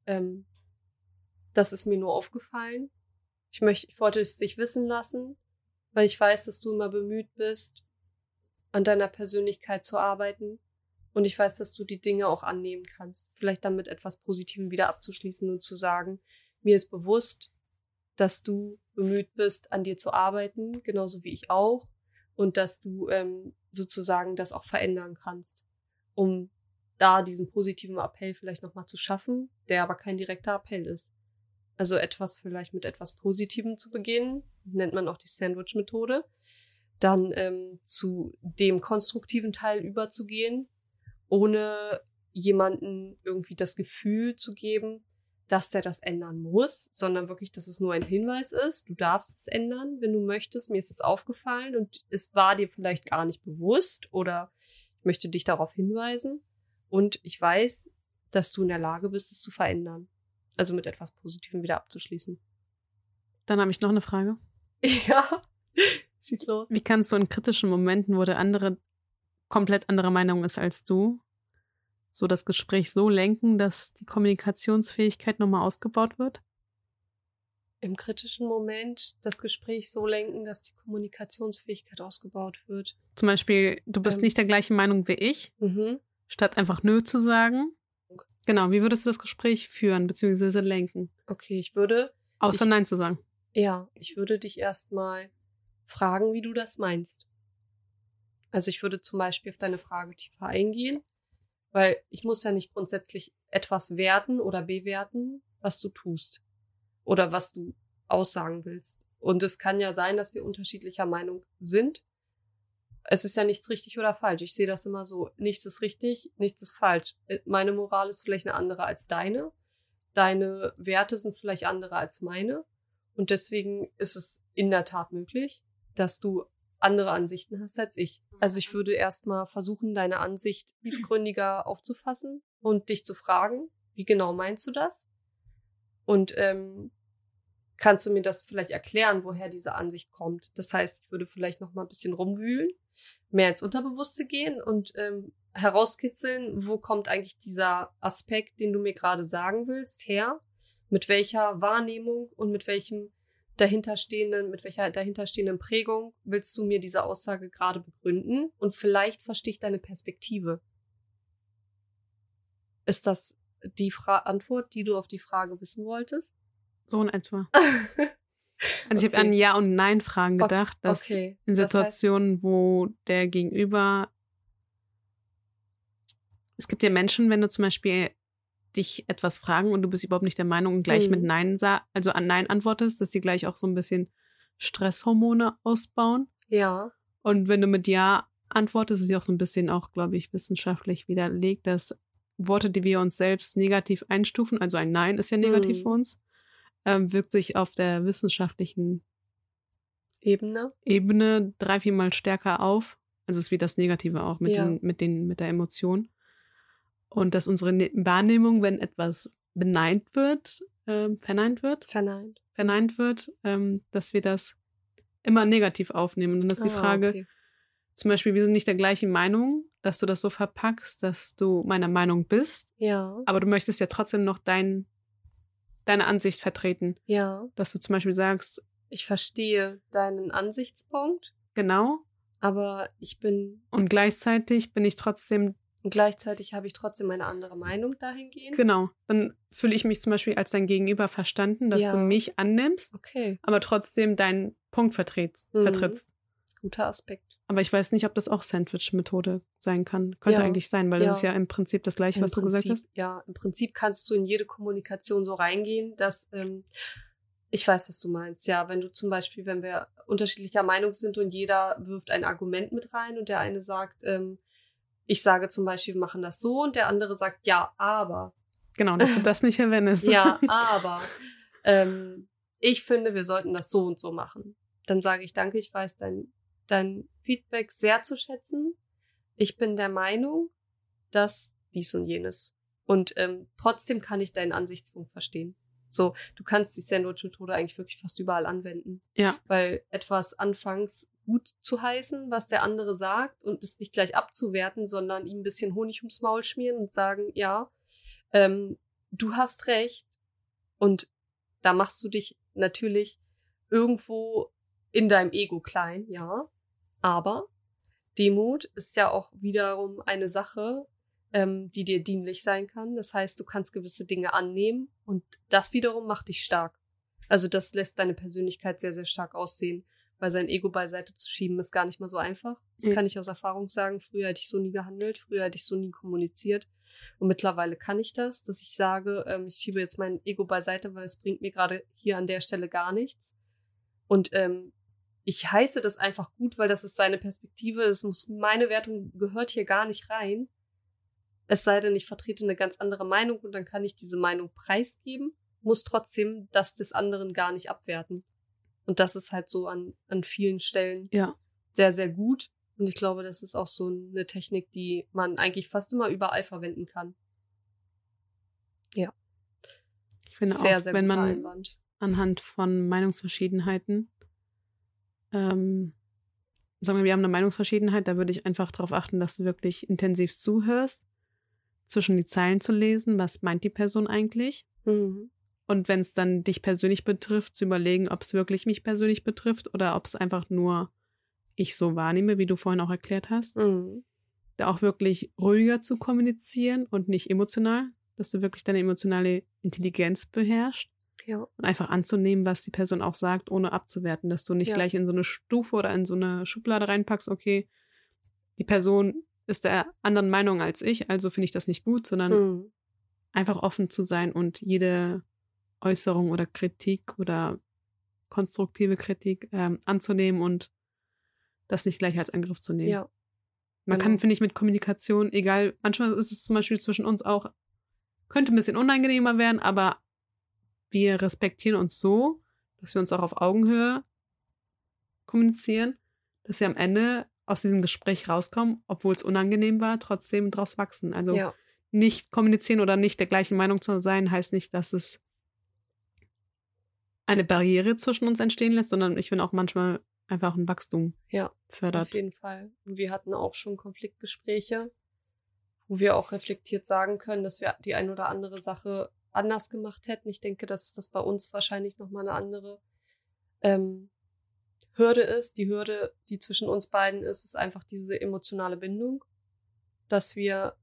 ähm, das ist mir nur aufgefallen. Ich möchte, ich wollte es dich wissen lassen, weil ich weiß, dass du immer bemüht bist, an deiner Persönlichkeit zu arbeiten. Und ich weiß, dass du die Dinge auch annehmen kannst. Vielleicht damit etwas Positivem wieder abzuschließen und zu sagen, mir ist bewusst, dass du bemüht bist, an dir zu arbeiten, genauso wie ich auch. Und dass du ähm, sozusagen das auch verändern kannst, um da diesen positiven Appell vielleicht nochmal zu schaffen, der aber kein direkter Appell ist. Also etwas vielleicht mit etwas Positivem zu beginnen, nennt man auch die Sandwich-Methode. Dann ähm, zu dem konstruktiven Teil überzugehen, ohne jemanden irgendwie das Gefühl zu geben, dass der das ändern muss, sondern wirklich, dass es nur ein Hinweis ist. Du darfst es ändern, wenn du möchtest. Mir ist es aufgefallen und es war dir vielleicht gar nicht bewusst oder ich möchte dich darauf hinweisen. Und ich weiß, dass du in der Lage bist, es zu verändern. Also mit etwas Positivem wieder abzuschließen. Dann habe ich noch eine Frage. Ja. Schieß los. Wie kannst du in kritischen Momenten, wo der andere komplett anderer Meinung ist als du, so das Gespräch so lenken, dass die Kommunikationsfähigkeit nochmal ausgebaut wird? Im kritischen Moment das Gespräch so lenken, dass die Kommunikationsfähigkeit ausgebaut wird. Zum Beispiel, du bist Ähm. nicht der gleichen Meinung wie ich, Mhm. statt einfach nö zu sagen. Genau, wie würdest du das Gespräch führen bzw. lenken? Okay, ich würde, Außer Ich- Nein zu sagen. ja, ich würde dich erstmal fragen, wie du das meinst. Also ich würde zum Beispiel auf deine Frage tiefer eingehen, weil ich muss ja nicht grundsätzlich etwas werten oder bewerten, was du tust oder was du aussagen willst. Und es kann ja sein, dass wir unterschiedlicher Meinung sind. Es ist ja nichts richtig oder falsch. Ich sehe das immer so, nichts ist richtig, nichts ist falsch. Äh, Meine Moral ist vielleicht eine andere als deine. Deine Werte sind vielleicht andere als meine. Und deswegen ist es in der Tat möglich, dass du andere Ansichten hast als ich. Also ich würde erstmal versuchen, deine Ansicht tiefgründiger aufzufassen und dich zu fragen, wie genau meinst du das? Und ähm, kannst du mir das vielleicht erklären, woher diese Ansicht kommt? Das heißt, ich würde vielleicht noch mal ein bisschen rumwühlen, mehr ins Unterbewusste gehen und ähm, herauskitzeln, wo kommt eigentlich dieser Aspekt, den du mir gerade sagen willst, her? Mit welcher Wahrnehmung und mit welchem dahinterstehenden, mit welcher dahinterstehenden Prägung willst du mir diese Aussage gerade begründen? Und vielleicht verstehe ich deine Perspektive. Ist das die Fra Antwort, die du auf die Frage wissen wolltest? So in etwa. Also ich habe an Ja- und Nein-Fragen gedacht, dass okay. in Das heißt- Situationen, wo der Gegenüber es gibt ja Menschen, wenn du zum Beispiel dich etwas fragen und du bist überhaupt nicht der Meinung und gleich Mhm. mit Nein also an Nein antwortest, dass die gleich auch so ein bisschen Stresshormone ausbauen. Ja. Und wenn du mit Ja antwortest, ist ja auch so ein bisschen auch, glaube ich, wissenschaftlich widerlegt, dass Worte, die wir uns selbst negativ einstufen, also ein Nein ist ja negativ Mhm. für uns, ähm, wirkt sich auf der wissenschaftlichen Ebene. Ebene drei, viermal stärker auf. Also es ist wie das Negative auch mit, Ja. den, mit, den, mit der Emotion. Und dass unsere Ne- Wahrnehmung, wenn etwas beneint wird, ähm, verneint wird, Verneint. verneint wird, ähm, dass wir das immer negativ aufnehmen. Und dann ist die Ah, Frage, okay. zum Beispiel, wir sind nicht der gleichen Meinung, dass du das so verpackst, dass du meiner Meinung bist, Ja, aber du möchtest ja trotzdem noch dein, deine Ansicht vertreten. ja. Dass du zum Beispiel sagst, Ich verstehe deinen Ansichtspunkt, genau, aber ich bin und gleichzeitig bin ich trotzdem und gleichzeitig habe ich trotzdem eine andere Meinung dahingehend. Genau. Dann fühle ich mich zum Beispiel als dein Gegenüber verstanden, dass Ja. du mich annimmst, Okay, aber trotzdem deinen Punkt vertrittst, Mhm. vertrittst. guter Aspekt. Aber ich weiß nicht, ob das auch Sandwich-Methode sein kann. Könnte Ja. eigentlich sein, weil das Ja. ist ja im Prinzip das Gleiche, Im was du gesagt hast. Ja, im Prinzip kannst du in jede Kommunikation so reingehen, dass ähm, ich weiß, was du meinst. Ja, wenn du zum Beispiel, wenn wir unterschiedlicher Meinung sind und jeder wirft ein Argument mit rein und der eine sagt, ähm, ich sage zum Beispiel, wir machen das so und der andere sagt, ja, aber. Genau, dass du das nicht verwendest. Ja, aber. ähm, ich finde, wir sollten das so und so machen. Dann sage ich, danke, ich weiß dein, dein Feedback sehr zu schätzen. Ich bin der Meinung, dass dies und jenes. Und ähm, trotzdem kann ich deinen Ansichtspunkt verstehen. So, du kannst die Sandwich-Methode eigentlich wirklich fast überall anwenden. Ja. Weil etwas anfangs gut zu heißen, was der andere sagt und es nicht gleich abzuwerten, sondern ihm ein bisschen Honig ums Maul schmieren und sagen, ja, ähm, du hast recht. Und da machst du dich natürlich irgendwo in deinem Ego klein, ja. Aber Demut ist ja auch wiederum eine Sache, ähm, die dir dienlich sein kann. Das heißt, du kannst gewisse Dinge annehmen und das wiederum macht dich stark. Also das lässt deine Persönlichkeit sehr, sehr stark aussehen, weil sein Ego beiseite zu schieben ist gar nicht mal so einfach. Das Ja. kann ich aus Erfahrung sagen. Früher hätte ich so nie gehandelt, früher hätte ich so nie kommuniziert. Und mittlerweile kann ich das, dass ich sage, ähm, ich schiebe jetzt mein Ego beiseite, weil es bringt mir gerade hier an der Stelle gar nichts. Und ähm, ich heiße das einfach gut, weil das ist seine Perspektive. Es muss meine Wertung gehört hier gar nicht rein. Es sei denn, ich vertrete eine ganz andere Meinung und dann kann ich diese Meinung preisgeben, muss trotzdem das des anderen gar nicht abwerten. Und das ist halt so an, an vielen Stellen Ja. sehr, sehr gut. Und ich glaube, das ist auch so eine Technik, die man eigentlich fast immer überall verwenden kann. Ich finde sehr, auch, sehr wenn man Einwand. anhand von Meinungsverschiedenheiten, ähm, sagen wir, wir haben eine Meinungsverschiedenheit, da würde ich einfach darauf achten, dass du wirklich intensiv zuhörst, zwischen die Zeilen zu lesen, was meint die Person eigentlich. Mhm. Und wenn es dann dich persönlich betrifft, zu überlegen, ob es wirklich mich persönlich betrifft oder ob es einfach nur ich so wahrnehme, wie du vorhin auch erklärt hast. Mhm. Da auch wirklich ruhiger zu kommunizieren und nicht emotional, dass du wirklich deine emotionale Intelligenz beherrschst Ja. und einfach anzunehmen, was die Person auch sagt, ohne abzuwerten, dass du nicht Ja. gleich in so eine Stufe oder in so eine Schublade reinpackst, okay, die Person ist der anderen Meinung als ich, also finde ich das nicht gut, sondern Mhm. einfach offen zu sein und jede Äußerung oder Kritik oder konstruktive Kritik ähm, anzunehmen und das nicht gleich als Angriff zu nehmen. Ja. Man genau. kann, finde ich, mit Kommunikation, egal, manchmal ist es zum Beispiel zwischen uns auch, könnte ein bisschen unangenehmer werden, aber wir respektieren uns so, dass wir uns auch auf Augenhöhe kommunizieren, dass wir am Ende aus diesem Gespräch rauskommen, obwohl es unangenehm war, trotzdem draus wachsen. Also ja. nicht kommunizieren oder nicht der gleichen Meinung zu sein, heißt nicht, dass es eine Barriere zwischen uns entstehen lässt, sondern ich finde auch manchmal einfach ein Wachstum Ja, fördert. Auf jeden Fall. Und wir hatten auch schon Konfliktgespräche, wo wir auch reflektiert sagen können, dass wir die ein oder andere Sache anders gemacht hätten. Ich denke, dass das bei uns wahrscheinlich nochmal eine andere ähm, Hürde ist. Die Hürde, die zwischen uns beiden ist, ist einfach diese emotionale Bindung, dass wir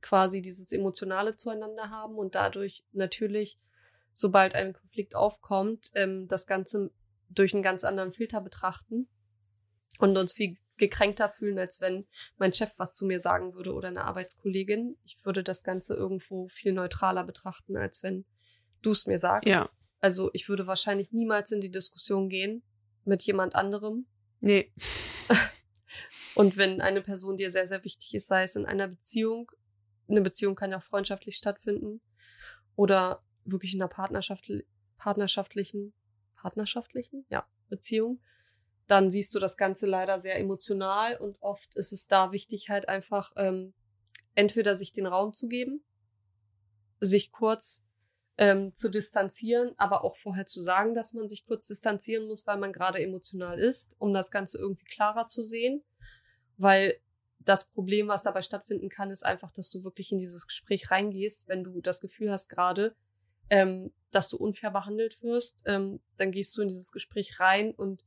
quasi dieses Emotionale zueinander haben und dadurch natürlich, sobald ein Konflikt aufkommt, ähm, das Ganze durch einen ganz anderen Filter betrachten und uns viel gekränkter fühlen, als wenn mein Chef was zu mir sagen würde oder eine Arbeitskollegin. Ich würde das Ganze irgendwo viel neutraler betrachten, als wenn du es mir sagst. Ja. Also ich würde wahrscheinlich niemals in die Diskussion gehen mit jemand anderem, Nee, Und wenn eine Person dir sehr, sehr wichtig ist, sei es in einer Beziehung, eine Beziehung kann ja auch freundschaftlich stattfinden oder wirklich in einer Partnerschaft, partnerschaftlichen, partnerschaftlichen, ja, Beziehung, dann siehst du das Ganze leider sehr emotional und oft ist es da wichtig, halt einfach ähm, entweder sich den Raum zu geben, sich kurz ähm, zu distanzieren, aber auch vorher zu sagen, dass man sich kurz distanzieren muss, weil man gerade emotional ist, um das Ganze irgendwie klarer zu sehen. Weil das Problem, was dabei stattfinden kann, ist einfach, dass du wirklich in dieses Gespräch reingehst, wenn du das Gefühl hast gerade, ähm, dass du unfair behandelt wirst, ähm, dann gehst du in dieses Gespräch rein und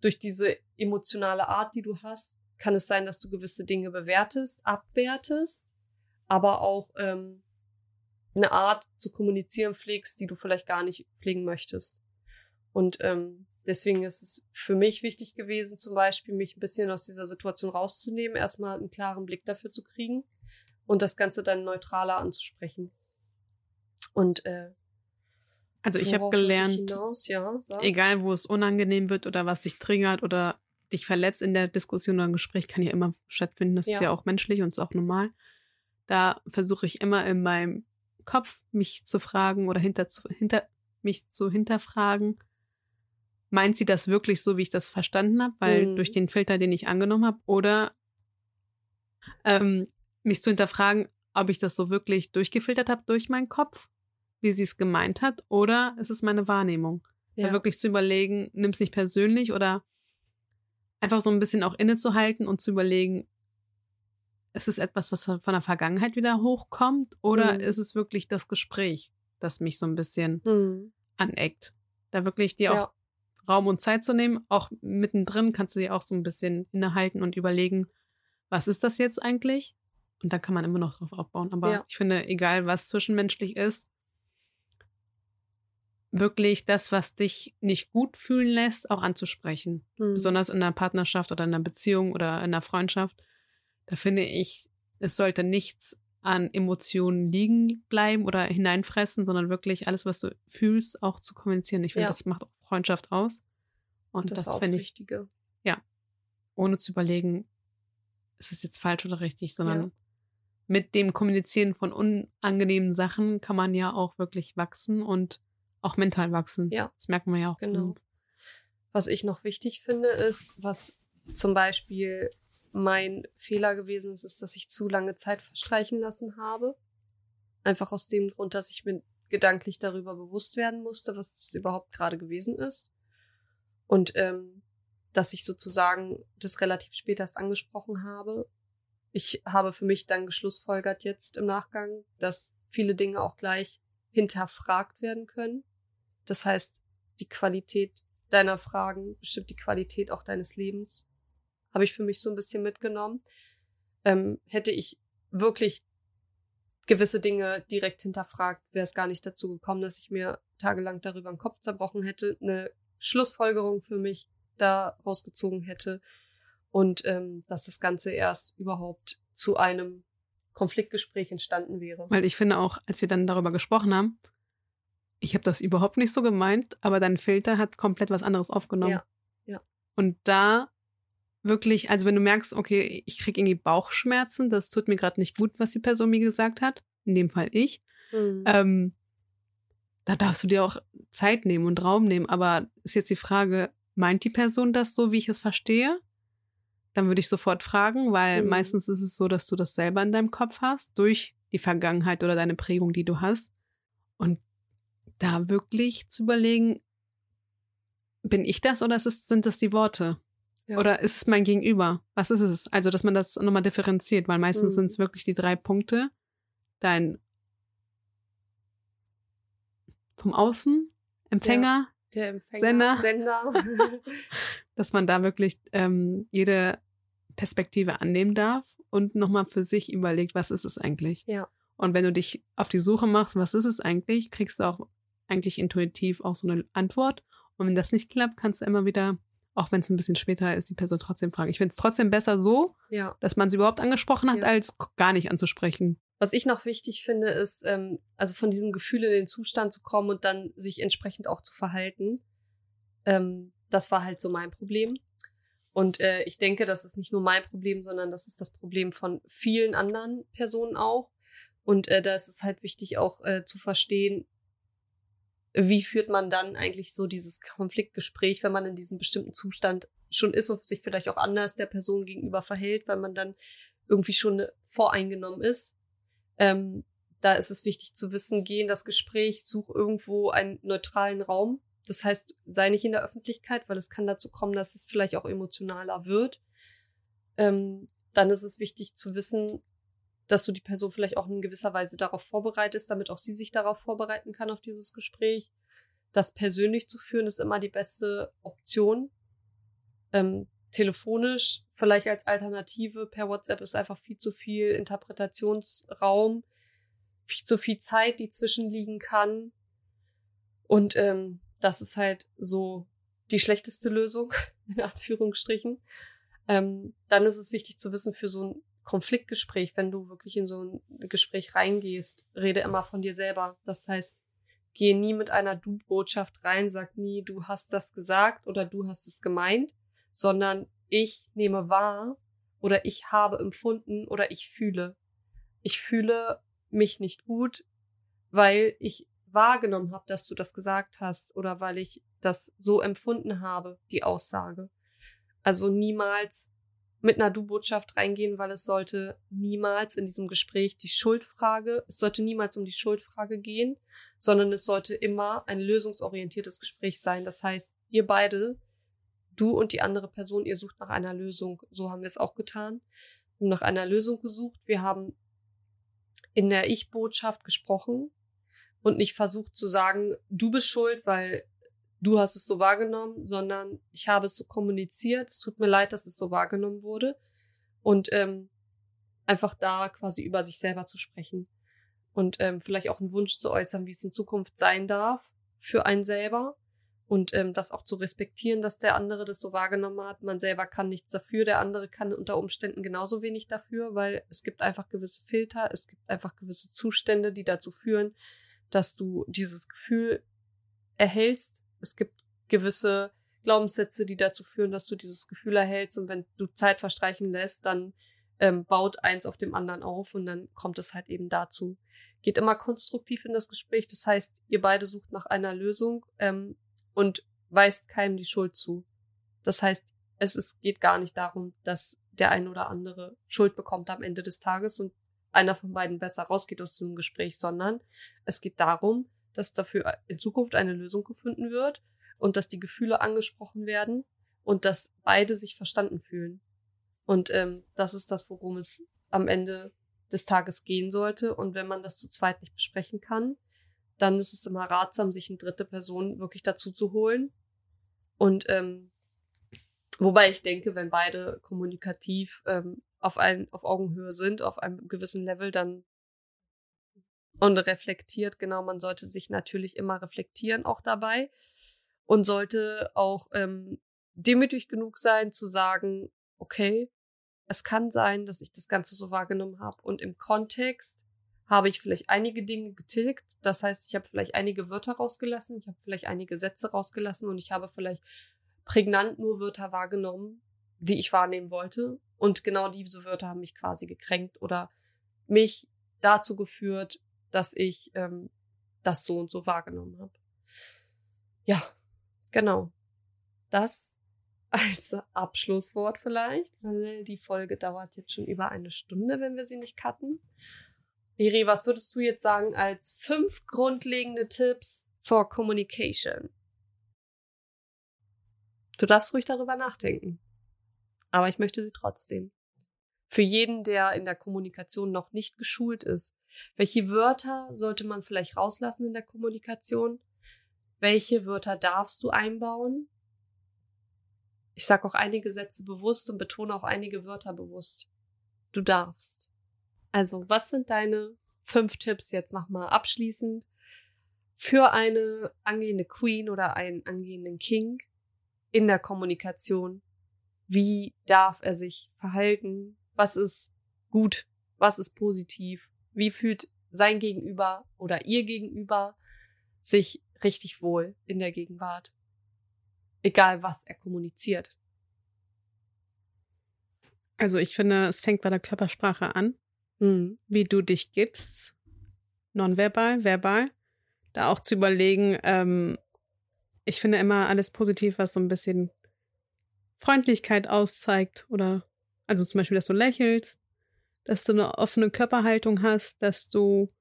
durch diese emotionale Art, die du hast, kann es sein, dass du gewisse Dinge bewertest, abwertest, aber auch ähm, eine Art zu kommunizieren pflegst, die du vielleicht gar nicht pflegen möchtest. Und ähm, deswegen ist es für mich wichtig gewesen, zum Beispiel mich ein bisschen aus dieser Situation rauszunehmen, erstmal einen klaren Blick dafür zu kriegen und das Ganze dann neutraler anzusprechen. Und äh, also ich habe gelernt, ja, egal wo es unangenehm wird oder was dich triggert oder dich verletzt in der Diskussion oder im Gespräch, kann ja immer stattfinden. Das ja. ist ja auch menschlich und ist auch normal. Da versuche ich immer in meinem Kopf mich zu fragen oder hinter, hinter mich zu hinterfragen, meint sie das wirklich so, wie ich das verstanden habe, weil mhm. durch den Filter, den ich angenommen habe, oder ähm, mich zu hinterfragen, ob ich das so wirklich durchgefiltert habe durch meinen Kopf, wie sie es gemeint hat, oder ist es meine Wahrnehmung? Ja. Da wirklich zu überlegen, nimm es nicht persönlich oder einfach so ein bisschen auch innezuhalten und zu überlegen, ist es etwas, was von der Vergangenheit wieder hochkommt oder mhm. ist es wirklich das Gespräch, das mich so ein bisschen mhm. aneckt? Da wirklich dir ja. auch Raum und Zeit zu nehmen, auch mittendrin kannst du dir auch so ein bisschen innehalten und überlegen, was ist das jetzt eigentlich? Und dann kann man immer noch drauf aufbauen. Aber ja. ich finde, egal was zwischenmenschlich ist, wirklich das, was dich nicht gut fühlen lässt, auch anzusprechen. Mhm. Besonders in einer Partnerschaft oder in einer Beziehung oder in einer Freundschaft da finde ich, es sollte nichts an Emotionen liegen bleiben oder hineinfressen, sondern wirklich alles, was du fühlst, auch zu kommunizieren. Ich finde, ja. das macht auch Freundschaft aus. Und das, das finde ich. Ja. Ohne zu überlegen, ist es jetzt falsch oder richtig, sondern ja. mit dem Kommunizieren von unangenehmen Sachen kann man ja auch wirklich wachsen und auch mental wachsen. Ja. Das merkt man ja auch. Genau. Was ich noch wichtig finde, ist, was zum Beispiel mein Fehler gewesen ist, ist, dass ich zu lange Zeit verstreichen lassen habe. Einfach aus dem Grund, dass ich mir gedanklich darüber bewusst werden musste, was das überhaupt gerade gewesen ist. Und ähm, dass ich sozusagen das relativ spät erst angesprochen habe. Ich habe für mich dann geschlussfolgert jetzt im Nachgang, dass viele Dinge auch gleich hinterfragt werden können. Das heißt, die Qualität deiner Fragen bestimmt die Qualität auch deines Lebens habe ich für mich so ein bisschen mitgenommen. Ähm, hätte ich wirklich gewisse Dinge direkt hinterfragt, wäre es gar nicht dazu gekommen, dass ich mir tagelang darüber den Kopf zerbrochen hätte, eine Schlussfolgerung für mich da rausgezogen hätte und ähm, dass das Ganze erst überhaupt zu einem Konfliktgespräch entstanden wäre. Weil ich finde auch, als wir dann darüber gesprochen haben, ich habe das überhaupt nicht so gemeint, aber dein Filter hat komplett was anderes aufgenommen. Ja. ja. Und da wirklich, also wenn du merkst, okay, ich kriege irgendwie Bauchschmerzen, das tut mir gerade nicht gut, was die Person mir gesagt hat, in dem Fall ich, mhm. ähm, da darfst du dir auch Zeit nehmen und Raum nehmen. Aber ist jetzt die Frage, meint die Person das so, wie ich es verstehe? Dann würde ich sofort fragen, weil mhm. meistens ist es so, dass du das selber in deinem Kopf hast, durch die Vergangenheit oder deine Prägung, die du hast. Und da wirklich zu überlegen, bin ich das oder es, sind das die Worte? Ja. Oder ist es mein Gegenüber? Was ist es? Also, dass man das nochmal differenziert, weil meistens mhm. sind es wirklich die drei Punkte. Dein vom Außen, Empfänger, ja, der Empfänger Sender. Sender. dass man da wirklich ähm, jede Perspektive annehmen darf und nochmal für sich überlegt, was ist es eigentlich? Ja. Und wenn du dich auf die Suche machst, was ist es eigentlich, kriegst du auch eigentlich intuitiv auch so eine Antwort. Und wenn das nicht klappt, kannst du immer wieder auch wenn es ein bisschen später ist, die Person trotzdem fragen. Ich finde es trotzdem besser so, ja. dass man sie überhaupt angesprochen hat, ja. als gar nicht anzusprechen. Was ich noch wichtig finde, ist, ähm, also von diesem Gefühl in den Zustand zu kommen und dann sich entsprechend auch zu verhalten. Ähm, das war halt so mein Problem. Und äh, ich denke, das ist nicht nur mein Problem, sondern das ist das Problem von vielen anderen Personen auch. Und äh, da ist es halt wichtig auch äh, zu verstehen, wie führt man dann eigentlich so dieses Konfliktgespräch, wenn man in diesem bestimmten Zustand schon ist und sich vielleicht auch anders der Person gegenüber verhält, weil man dann irgendwie schon voreingenommen ist. Ähm, da ist es wichtig zu wissen, geh in das Gespräch, such irgendwo einen neutralen Raum. Das heißt, sei nicht in der Öffentlichkeit, weil es kann dazu kommen, dass es vielleicht auch emotionaler wird. Ähm, dann ist es wichtig zu wissen, dass du die Person vielleicht auch in gewisser Weise darauf vorbereitest, damit auch sie sich darauf vorbereiten kann, auf dieses Gespräch. Das persönlich zu führen ist immer die beste Option. Ähm, telefonisch, vielleicht als Alternative per WhatsApp ist einfach viel zu viel Interpretationsraum, viel zu viel Zeit, die zwischenliegen kann. Und ähm, das ist halt so die schlechteste Lösung, in Anführungsstrichen. Ähm, dann ist es wichtig zu wissen, für so ein Konfliktgespräch, wenn du wirklich in so ein Gespräch reingehst, rede immer von dir selber. Das heißt, gehe nie mit einer Du-Botschaft rein, sag nie, du hast das gesagt oder du hast es gemeint, sondern ich nehme wahr oder ich habe empfunden oder ich fühle. Ich fühle mich nicht gut, weil ich wahrgenommen habe, dass du das gesagt hast oder weil ich das so empfunden habe, die Aussage. Also niemals mit einer Du-Botschaft reingehen, weil es sollte niemals in diesem Gespräch die Schuldfrage, es sollte niemals um die Schuldfrage gehen, sondern es sollte immer ein lösungsorientiertes Gespräch sein. Das heißt, ihr beide, du und die andere Person, ihr sucht nach einer Lösung. So haben wir es auch getan. Wir nach einer Lösung gesucht. Wir haben in der Ich-Botschaft gesprochen und nicht versucht zu sagen, du bist schuld, weil du hast es so wahrgenommen, sondern ich habe es so kommuniziert. Es tut mir leid, dass es so wahrgenommen wurde. Und ähm, einfach da quasi über sich selber zu sprechen. Und ähm, vielleicht auch einen Wunsch zu äußern, wie es in Zukunft sein darf für einen selber. Und ähm, das auch zu respektieren, dass der andere das so wahrgenommen hat. Man selber kann nichts dafür, der andere kann unter Umständen genauso wenig dafür, weil es gibt einfach gewisse Filter, es gibt einfach gewisse Zustände, die dazu führen, dass du dieses Gefühl erhältst, es gibt gewisse Glaubenssätze, die dazu führen, dass du dieses Gefühl erhältst und wenn du Zeit verstreichen lässt, dann ähm, baut eins auf dem anderen auf und dann kommt es halt eben dazu. Geht immer konstruktiv in das Gespräch, das heißt, ihr beide sucht nach einer Lösung ähm, und weist keinem die Schuld zu. Das heißt, es ist, geht gar nicht darum, dass der ein oder andere Schuld bekommt am Ende des Tages und einer von beiden besser rausgeht aus diesem Gespräch, sondern es geht darum, dass dafür in Zukunft eine Lösung gefunden wird und dass die Gefühle angesprochen werden und dass beide sich verstanden fühlen. Und ähm, das ist das, worum es am Ende des Tages gehen sollte. Und wenn man das zu zweit nicht besprechen kann, dann ist es immer ratsam, sich eine dritte Person wirklich dazu zu holen. Und ähm, wobei ich denke, wenn beide kommunikativ ähm, auf, ein, auf Augenhöhe sind, auf einem gewissen Level, dann und reflektiert, genau, man sollte sich natürlich immer reflektieren auch dabei und sollte auch ähm, demütig genug sein zu sagen, okay, es kann sein, dass ich das Ganze so wahrgenommen habe und im Kontext habe ich vielleicht einige Dinge getilgt. Das heißt, ich habe vielleicht einige Wörter rausgelassen, ich habe vielleicht einige Sätze rausgelassen und ich habe vielleicht prägnant nur Wörter wahrgenommen, die ich wahrnehmen wollte. Und genau diese Wörter haben mich quasi gekränkt oder mich dazu geführt, dass ich ähm, das so und so wahrgenommen habe. Ja, genau. Das als Abschlusswort vielleicht, weil die Folge dauert jetzt schon über eine Stunde, wenn wir sie nicht cutten. Liri, was würdest du jetzt sagen als fünf grundlegende Tipps zur Communication? Du darfst ruhig darüber nachdenken. Aber ich möchte sie trotzdem. Für jeden, der in der Kommunikation noch nicht geschult ist, welche Wörter sollte man vielleicht rauslassen in der Kommunikation? Welche Wörter darfst du einbauen? Ich sage auch einige Sätze bewusst und betone auch einige Wörter bewusst. Du darfst. Also, was sind deine fünf Tipps jetzt nochmal abschließend für eine angehende Queen oder einen angehenden King in der Kommunikation? Wie darf er sich verhalten? Was ist gut? Was ist positiv? Wie fühlt sein Gegenüber oder ihr Gegenüber sich richtig wohl in der Gegenwart? Egal, was er kommuniziert. Also ich finde, es fängt bei der Körpersprache an, Mhm. wie du dich gibst, nonverbal, verbal. Da auch zu überlegen, ähm, ich finde immer alles positiv, was so ein bisschen Freundlichkeit auszeigt oder also zum Beispiel, dass du lächelst, dass du eine offene Körperhaltung hast, dass du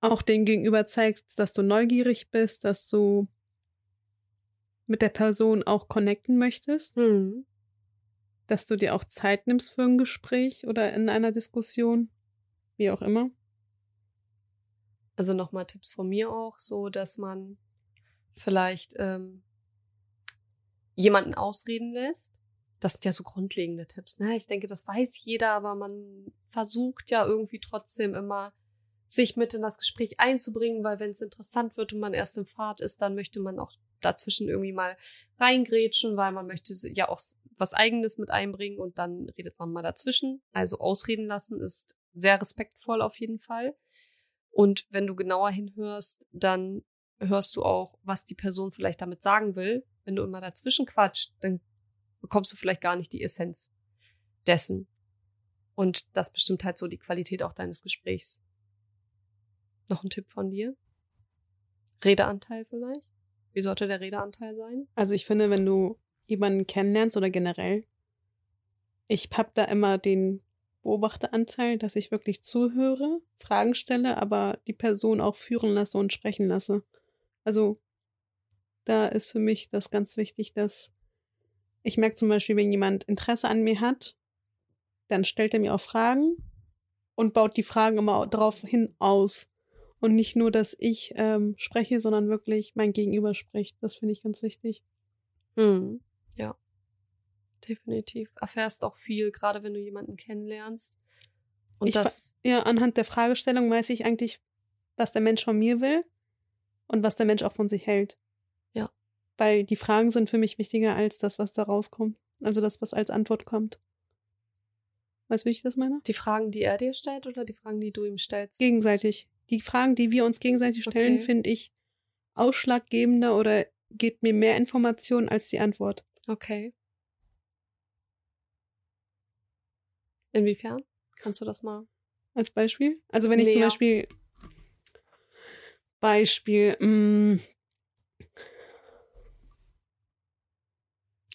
auch den Gegenüber zeigst, dass du neugierig bist, dass du mit der Person auch connecten möchtest, Mhm. dass du dir auch Zeit nimmst für ein Gespräch oder in einer Diskussion, wie auch immer. Also nochmal Tipps von mir auch, so dass man vielleicht ähm, jemanden ausreden lässt. Das sind ja so grundlegende Tipps. Ne? Ich denke, das weiß jeder, aber man versucht ja irgendwie trotzdem immer, sich mit in das Gespräch einzubringen, weil wenn es interessant wird und man erst im Fahrt ist, dann möchte man auch dazwischen irgendwie mal reingrätschen, weil man möchte ja auch was Eigenes mit einbringen und dann redet man mal dazwischen. Also ausreden lassen ist sehr respektvoll auf jeden Fall. Und wenn du genauer hinhörst, dann hörst du auch, was die Person vielleicht damit sagen will. Wenn du immer dazwischen quatscht, dann bekommst du vielleicht gar nicht die Essenz dessen. Und das bestimmt halt so die Qualität auch deines Gesprächs. Noch ein Tipp von dir? Redeanteil vielleicht? Wie sollte der Redeanteil sein? Also ich finde, wenn du jemanden kennenlernst oder generell, ich hab da immer den Beobachteranteil, dass ich wirklich zuhöre, Fragen stelle, aber die Person auch führen lasse und sprechen lasse. Also da ist für mich das ganz wichtig, dass ich merke zum Beispiel, wenn jemand Interesse an mir hat, dann stellt er mir auch Fragen und baut die Fragen immer darauf hin aus. Und nicht nur, dass ich ähm, spreche, sondern wirklich mein Gegenüber spricht. Das finde ich ganz wichtig. Hm. Ja. Definitiv. Erfährst auch viel, gerade wenn du jemanden kennenlernst. Und Ich das, Ja, anhand der Fragestellung weiß ich eigentlich, was der Mensch von mir will und was der Mensch auch von sich hält. Ja. Weil die Fragen sind für mich wichtiger als das, was da rauskommt. Also das, was als Antwort kommt. Weißt du, wie ich das meine? die Fragen, die er dir stellt oder die Fragen, die du ihm stellst? Gegenseitig. Die Fragen, die wir uns gegenseitig stellen, Okay. finde ich ausschlaggebender oder gibt mir mehr Informationen als die Antwort. Okay. Inwiefern? Kannst du das mal? Als Beispiel? Also wenn ich zum Näher. Beispiel Beispiel, mh,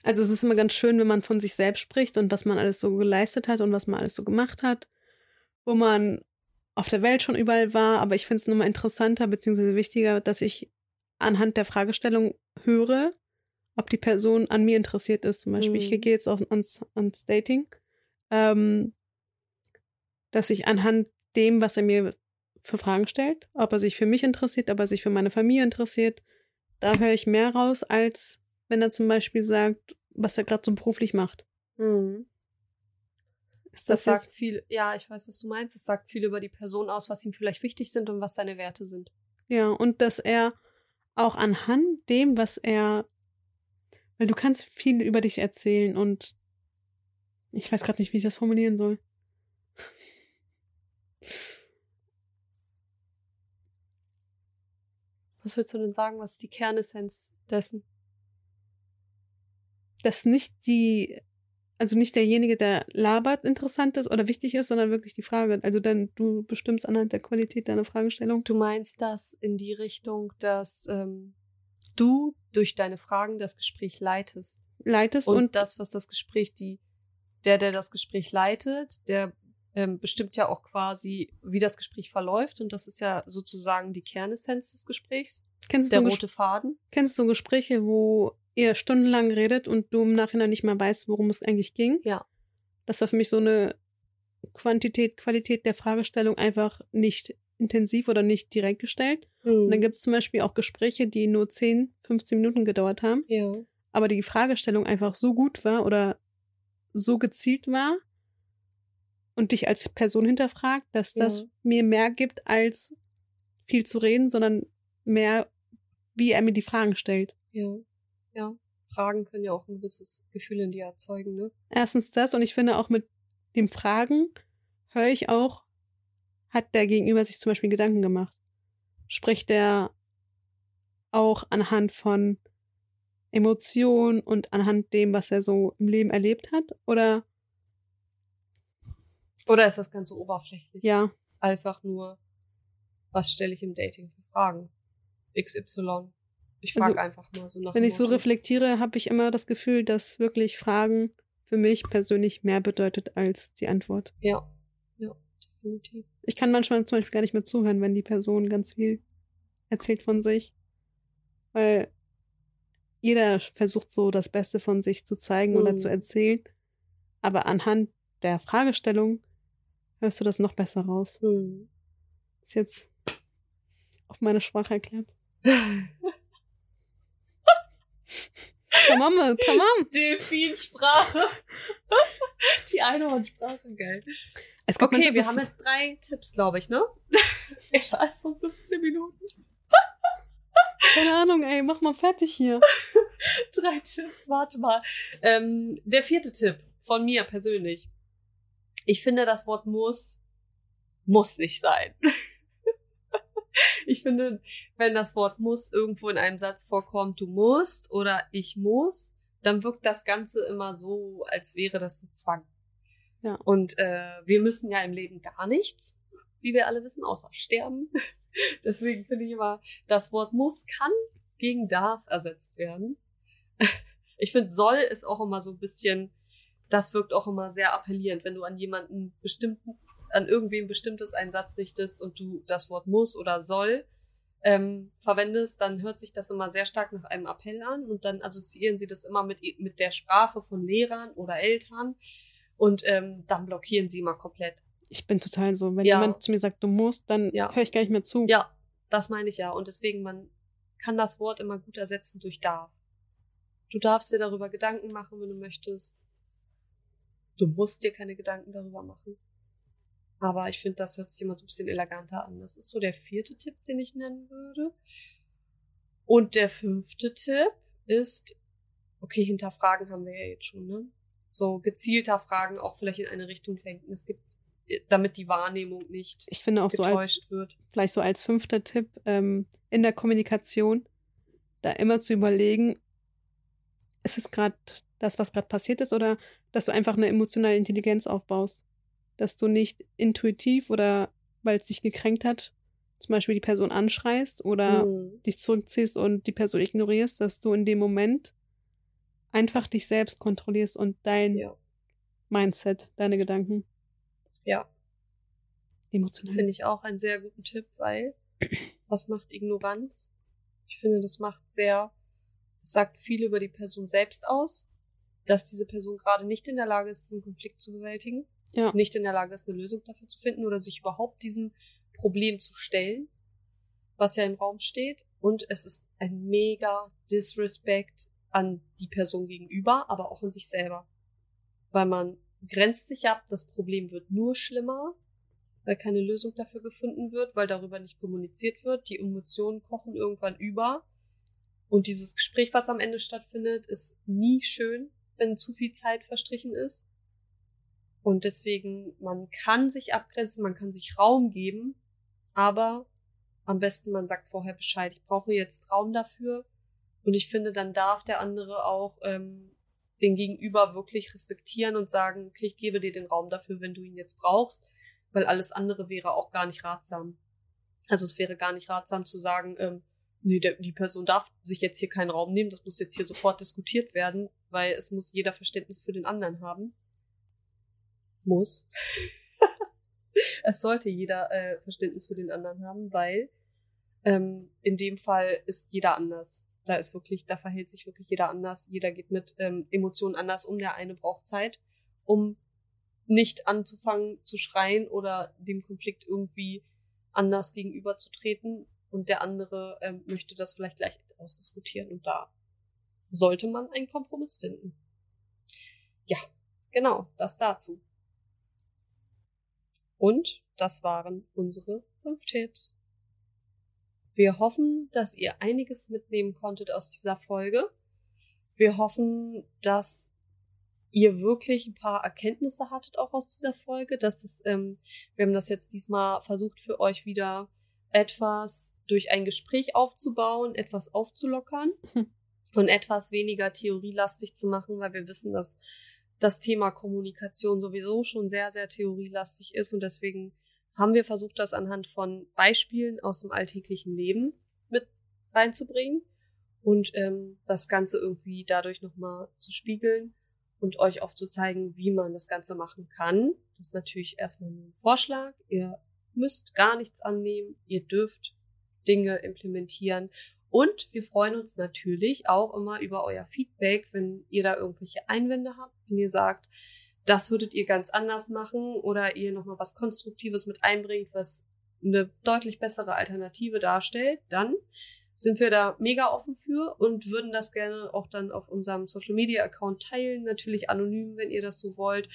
also es ist immer ganz schön, wenn man von sich selbst spricht und was man alles so geleistet hat und was man alles so gemacht hat, wo man auf der Welt schon überall war, aber ich finde es nochmal interessanter beziehungsweise wichtiger, dass ich anhand der Fragestellung höre, ob die Person an mir interessiert ist. Zum Beispiel, Mhm. ich gehe jetzt auch ans, ans Dating, ähm, dass ich anhand dem, was er mir für Fragen stellt, ob er sich für mich interessiert, ob er sich für meine Familie interessiert, da höre ich mehr raus, als wenn er zum Beispiel sagt, was er gerade so beruflich macht. Hm. Ist Das, das, sagt viel, ja, ich weiß, was du meinst. Das sagt viel über die Person aus, was ihm vielleicht wichtig sind und was seine Werte sind. ja, und dass er auch anhand dem, was er, weil du kannst viel über dich erzählen und ich weiß gerade nicht, wie ich das formulieren soll. Was willst du denn sagen? Was ist die Kernessenz dessen? Dass nicht die, also nicht derjenige, der labert, interessant ist oder wichtig ist, sondern wirklich die Frage. Also dann du bestimmst anhand der Qualität deiner Fragestellung. Du meinst das in die Richtung, dass ähm, du durch deine Fragen das Gespräch leitest. leitest Und, und, das, was das Gespräch, die, der, der das Gespräch leitet, der ähm, bestimmt ja auch quasi, wie das Gespräch verläuft. Und das ist ja sozusagen die Kernessenz des Gesprächs, kennst, du der so rote Faden. kennst du Gespräche, wo ihr stundenlang redet und du im Nachhinein nicht mehr weißt, worum es eigentlich ging? Ja. Das war für mich so eine Quantität, Qualität der Fragestellung einfach nicht intensiv oder nicht direkt gestellt. Und dann gibt es zum Beispiel auch Gespräche, die nur 10, 15 Minuten gedauert haben, ja. aber die Fragestellung einfach so gut war oder so gezielt war und dich als Person hinterfragt, dass das Ja. mir mehr gibt, als viel zu reden, sondern mehr, wie er mir die Fragen stellt. Ja. Ja. Fragen können ja auch ein gewisses Gefühl in dir erzeugen, ne? Erstens das und ich finde auch mit dem Fragen höre ich auch, hat der Gegenüber sich zum Beispiel Gedanken gemacht? Spricht der auch anhand von Emotionen und anhand dem, was er so im Leben erlebt hat? Oder Oder ist das Ganze oberflächlich? Ja. Einfach nur, was stelle ich im Dating für Fragen? XY. Ich Also, frage einfach mal so nach Wenn ich so reflektiere, habe ich immer das Gefühl, dass wirklich Fragen für mich persönlich mehr bedeutet als die Antwort. Ja. Ja, definitiv. Ich kann manchmal zum Beispiel gar nicht mehr zuhören, wenn die Person ganz viel erzählt von sich. Weil jeder versucht so das Beste von sich zu zeigen oder Mhm. zu erzählen. Aber anhand der Fragestellung hörst du das noch besser raus. Hm. Ist jetzt auf meine Sprache erklärt. Tamam, tamam. Delfinsprache. Die Einhornsprache, geil. Es gibt Okay, wir haben jetzt drei Tipps, glaube ich, ne? Innerhalb von 15 Minuten. keine Ahnung, ey, mach mal fertig hier. Drei Tipps, warte mal. Ähm, der vierte Tipp von mir persönlich. Ich finde, das Wort muss, muss nicht sein. ich finde, wenn das Wort muss irgendwo in einem Satz vorkommt, du musst oder ich muss, dann wirkt das Ganze immer so, als wäre das ein Zwang. Ja. Und äh, wir müssen ja im Leben gar nichts, wie wir alle wissen, außer sterben. Deswegen finde ich immer, das Wort muss kann gegen darf ersetzt werden. Ich finde, soll ist auch immer so ein bisschen, das wirkt auch immer sehr appellierend, wenn du an jemanden bestimmten, an irgendwem bestimmtes einen Satz richtest und du das Wort muss oder soll ähm, verwendest, dann hört sich das immer sehr stark nach einem Appell an und dann assoziieren sie das immer mit, mit der Sprache von Lehrern oder Eltern und ähm, dann blockieren sie immer komplett. Ich bin total so. Wenn Ja. jemand zu mir sagt, du musst, dann Ja. höre ich gar nicht mehr zu. Ja, das meine ich ja. Und deswegen, man kann das Wort immer gut ersetzen durch darf. Du darfst dir darüber Gedanken machen, wenn du möchtest. Du musst dir keine Gedanken darüber machen. Aber ich finde, das hört sich immer so ein bisschen eleganter an. Das ist so der vierte Tipp, den ich nennen würde. Und der fünfte Tipp ist, okay, hinterfragen haben wir ja jetzt schon, ne? So gezielter Fragen auch vielleicht in eine Richtung lenken. Es gibt, damit die Wahrnehmung nicht Ich finde auch so als, wird. vielleicht so als fünfter Tipp, ähm, in der Kommunikation, da immer zu überlegen, ist es gerade das, was gerade passiert ist, oder dass du einfach eine emotionale Intelligenz aufbaust. Dass du nicht intuitiv oder weil es dich gekränkt hat, zum Beispiel die Person anschreist oder Hm. dich zurückziehst und die Person ignorierst, dass du in dem Moment einfach dich selbst kontrollierst und dein Ja. Mindset, deine Gedanken Ja. emotional. Finde ich auch einen sehr guten Tipp, weil was macht Ignoranz? Ich finde, das macht sehr, das sagt viel über die Person selbst aus, dass diese Person gerade nicht in der Lage ist, diesen Konflikt zu bewältigen, Ja. nicht in der Lage ist, eine Lösung dafür zu finden oder sich überhaupt diesem Problem zu stellen, was ja im Raum steht. Und es ist ein mega Disrespect an die Person gegenüber, aber auch an sich selber. Weil man grenzt sich ab, das Problem wird nur schlimmer, weil keine Lösung dafür gefunden wird, weil darüber nicht kommuniziert wird, die Emotionen kochen irgendwann über. Und dieses Gespräch, was am Ende stattfindet, ist nie schön, wenn zu viel Zeit verstrichen ist. Und deswegen, man kann sich abgrenzen, man kann sich Raum geben, aber am besten man sagt vorher Bescheid. Ich brauche jetzt Raum dafür. Und ich finde, dann darf der andere auch ähm, den Gegenüber wirklich respektieren und sagen, okay, ich gebe dir den Raum dafür, wenn du ihn jetzt brauchst, weil alles andere wäre auch gar nicht ratsam. Also es wäre gar nicht ratsam zu sagen, ähm, nee, der, die Person darf sich jetzt hier keinen Raum nehmen, das muss jetzt hier sofort diskutiert werden, weil es muss jeder Verständnis für den anderen haben. Muss. es sollte jeder äh, Verständnis für den anderen haben, weil ähm, in dem Fall ist jeder anders. Da ist wirklich, da verhält sich wirklich jeder anders. Jeder geht mit ähm, Emotionen anders um. Der eine braucht Zeit, um nicht anzufangen zu schreien oder dem Konflikt irgendwie anders gegenüberzutreten. Und der andere ähm, möchte das vielleicht gleich ausdiskutieren. Und da sollte man einen Kompromiss finden. Ja, genau, das dazu. Und das waren unsere fünf Tipps. Wir hoffen, dass ihr einiges mitnehmen konntet aus dieser Folge. Wir hoffen, dass ihr wirklich ein paar Erkenntnisse hattet auch aus dieser Folge. Dass es, ähm, wir haben das jetzt diesmal versucht für euch wieder etwas durch ein Gespräch aufzubauen, etwas aufzulockern Hm. und etwas weniger theorielastig zu machen, weil wir wissen, dass das Thema Kommunikation sowieso schon sehr, sehr theorielastig ist und deswegen haben wir versucht, das anhand von Beispielen aus dem alltäglichen Leben mit reinzubringen und ähm, das Ganze irgendwie dadurch nochmal zu spiegeln und euch aufzuzeigen, wie man das Ganze machen kann. Das ist natürlich erstmal nur ein Vorschlag. Ihr müsst gar nichts annehmen. Ihr dürft Dinge implementieren. Und wir freuen uns natürlich auch immer über euer Feedback, wenn ihr da irgendwelche Einwände habt, wenn ihr sagt, das würdet ihr ganz anders machen oder ihr nochmal was Konstruktives mit einbringt, was eine deutlich bessere Alternative darstellt, dann sind wir da mega offen für und würden das gerne auch dann auf unserem Social Media Account teilen, natürlich anonym, wenn ihr das so wollt.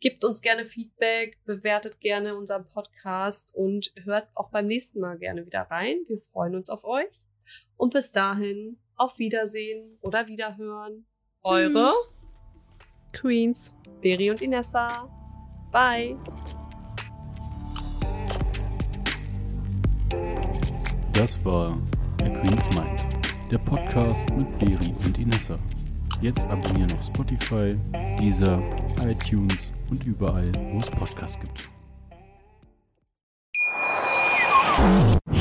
Gebt uns gerne Feedback, bewertet gerne unseren Podcast und hört auch beim nächsten Mal gerne wieder rein. Wir freuen uns auf euch. Und bis dahin, auf Wiedersehen oder Wiederhören. Eure Tschüss. Queens. Beri und Inessa. Bye. Das war der Queen's Mind, der Podcast mit Beri und Inessa. Jetzt abonnieren auf Spotify, Deezer, iTunes und überall, wo es Podcasts gibt.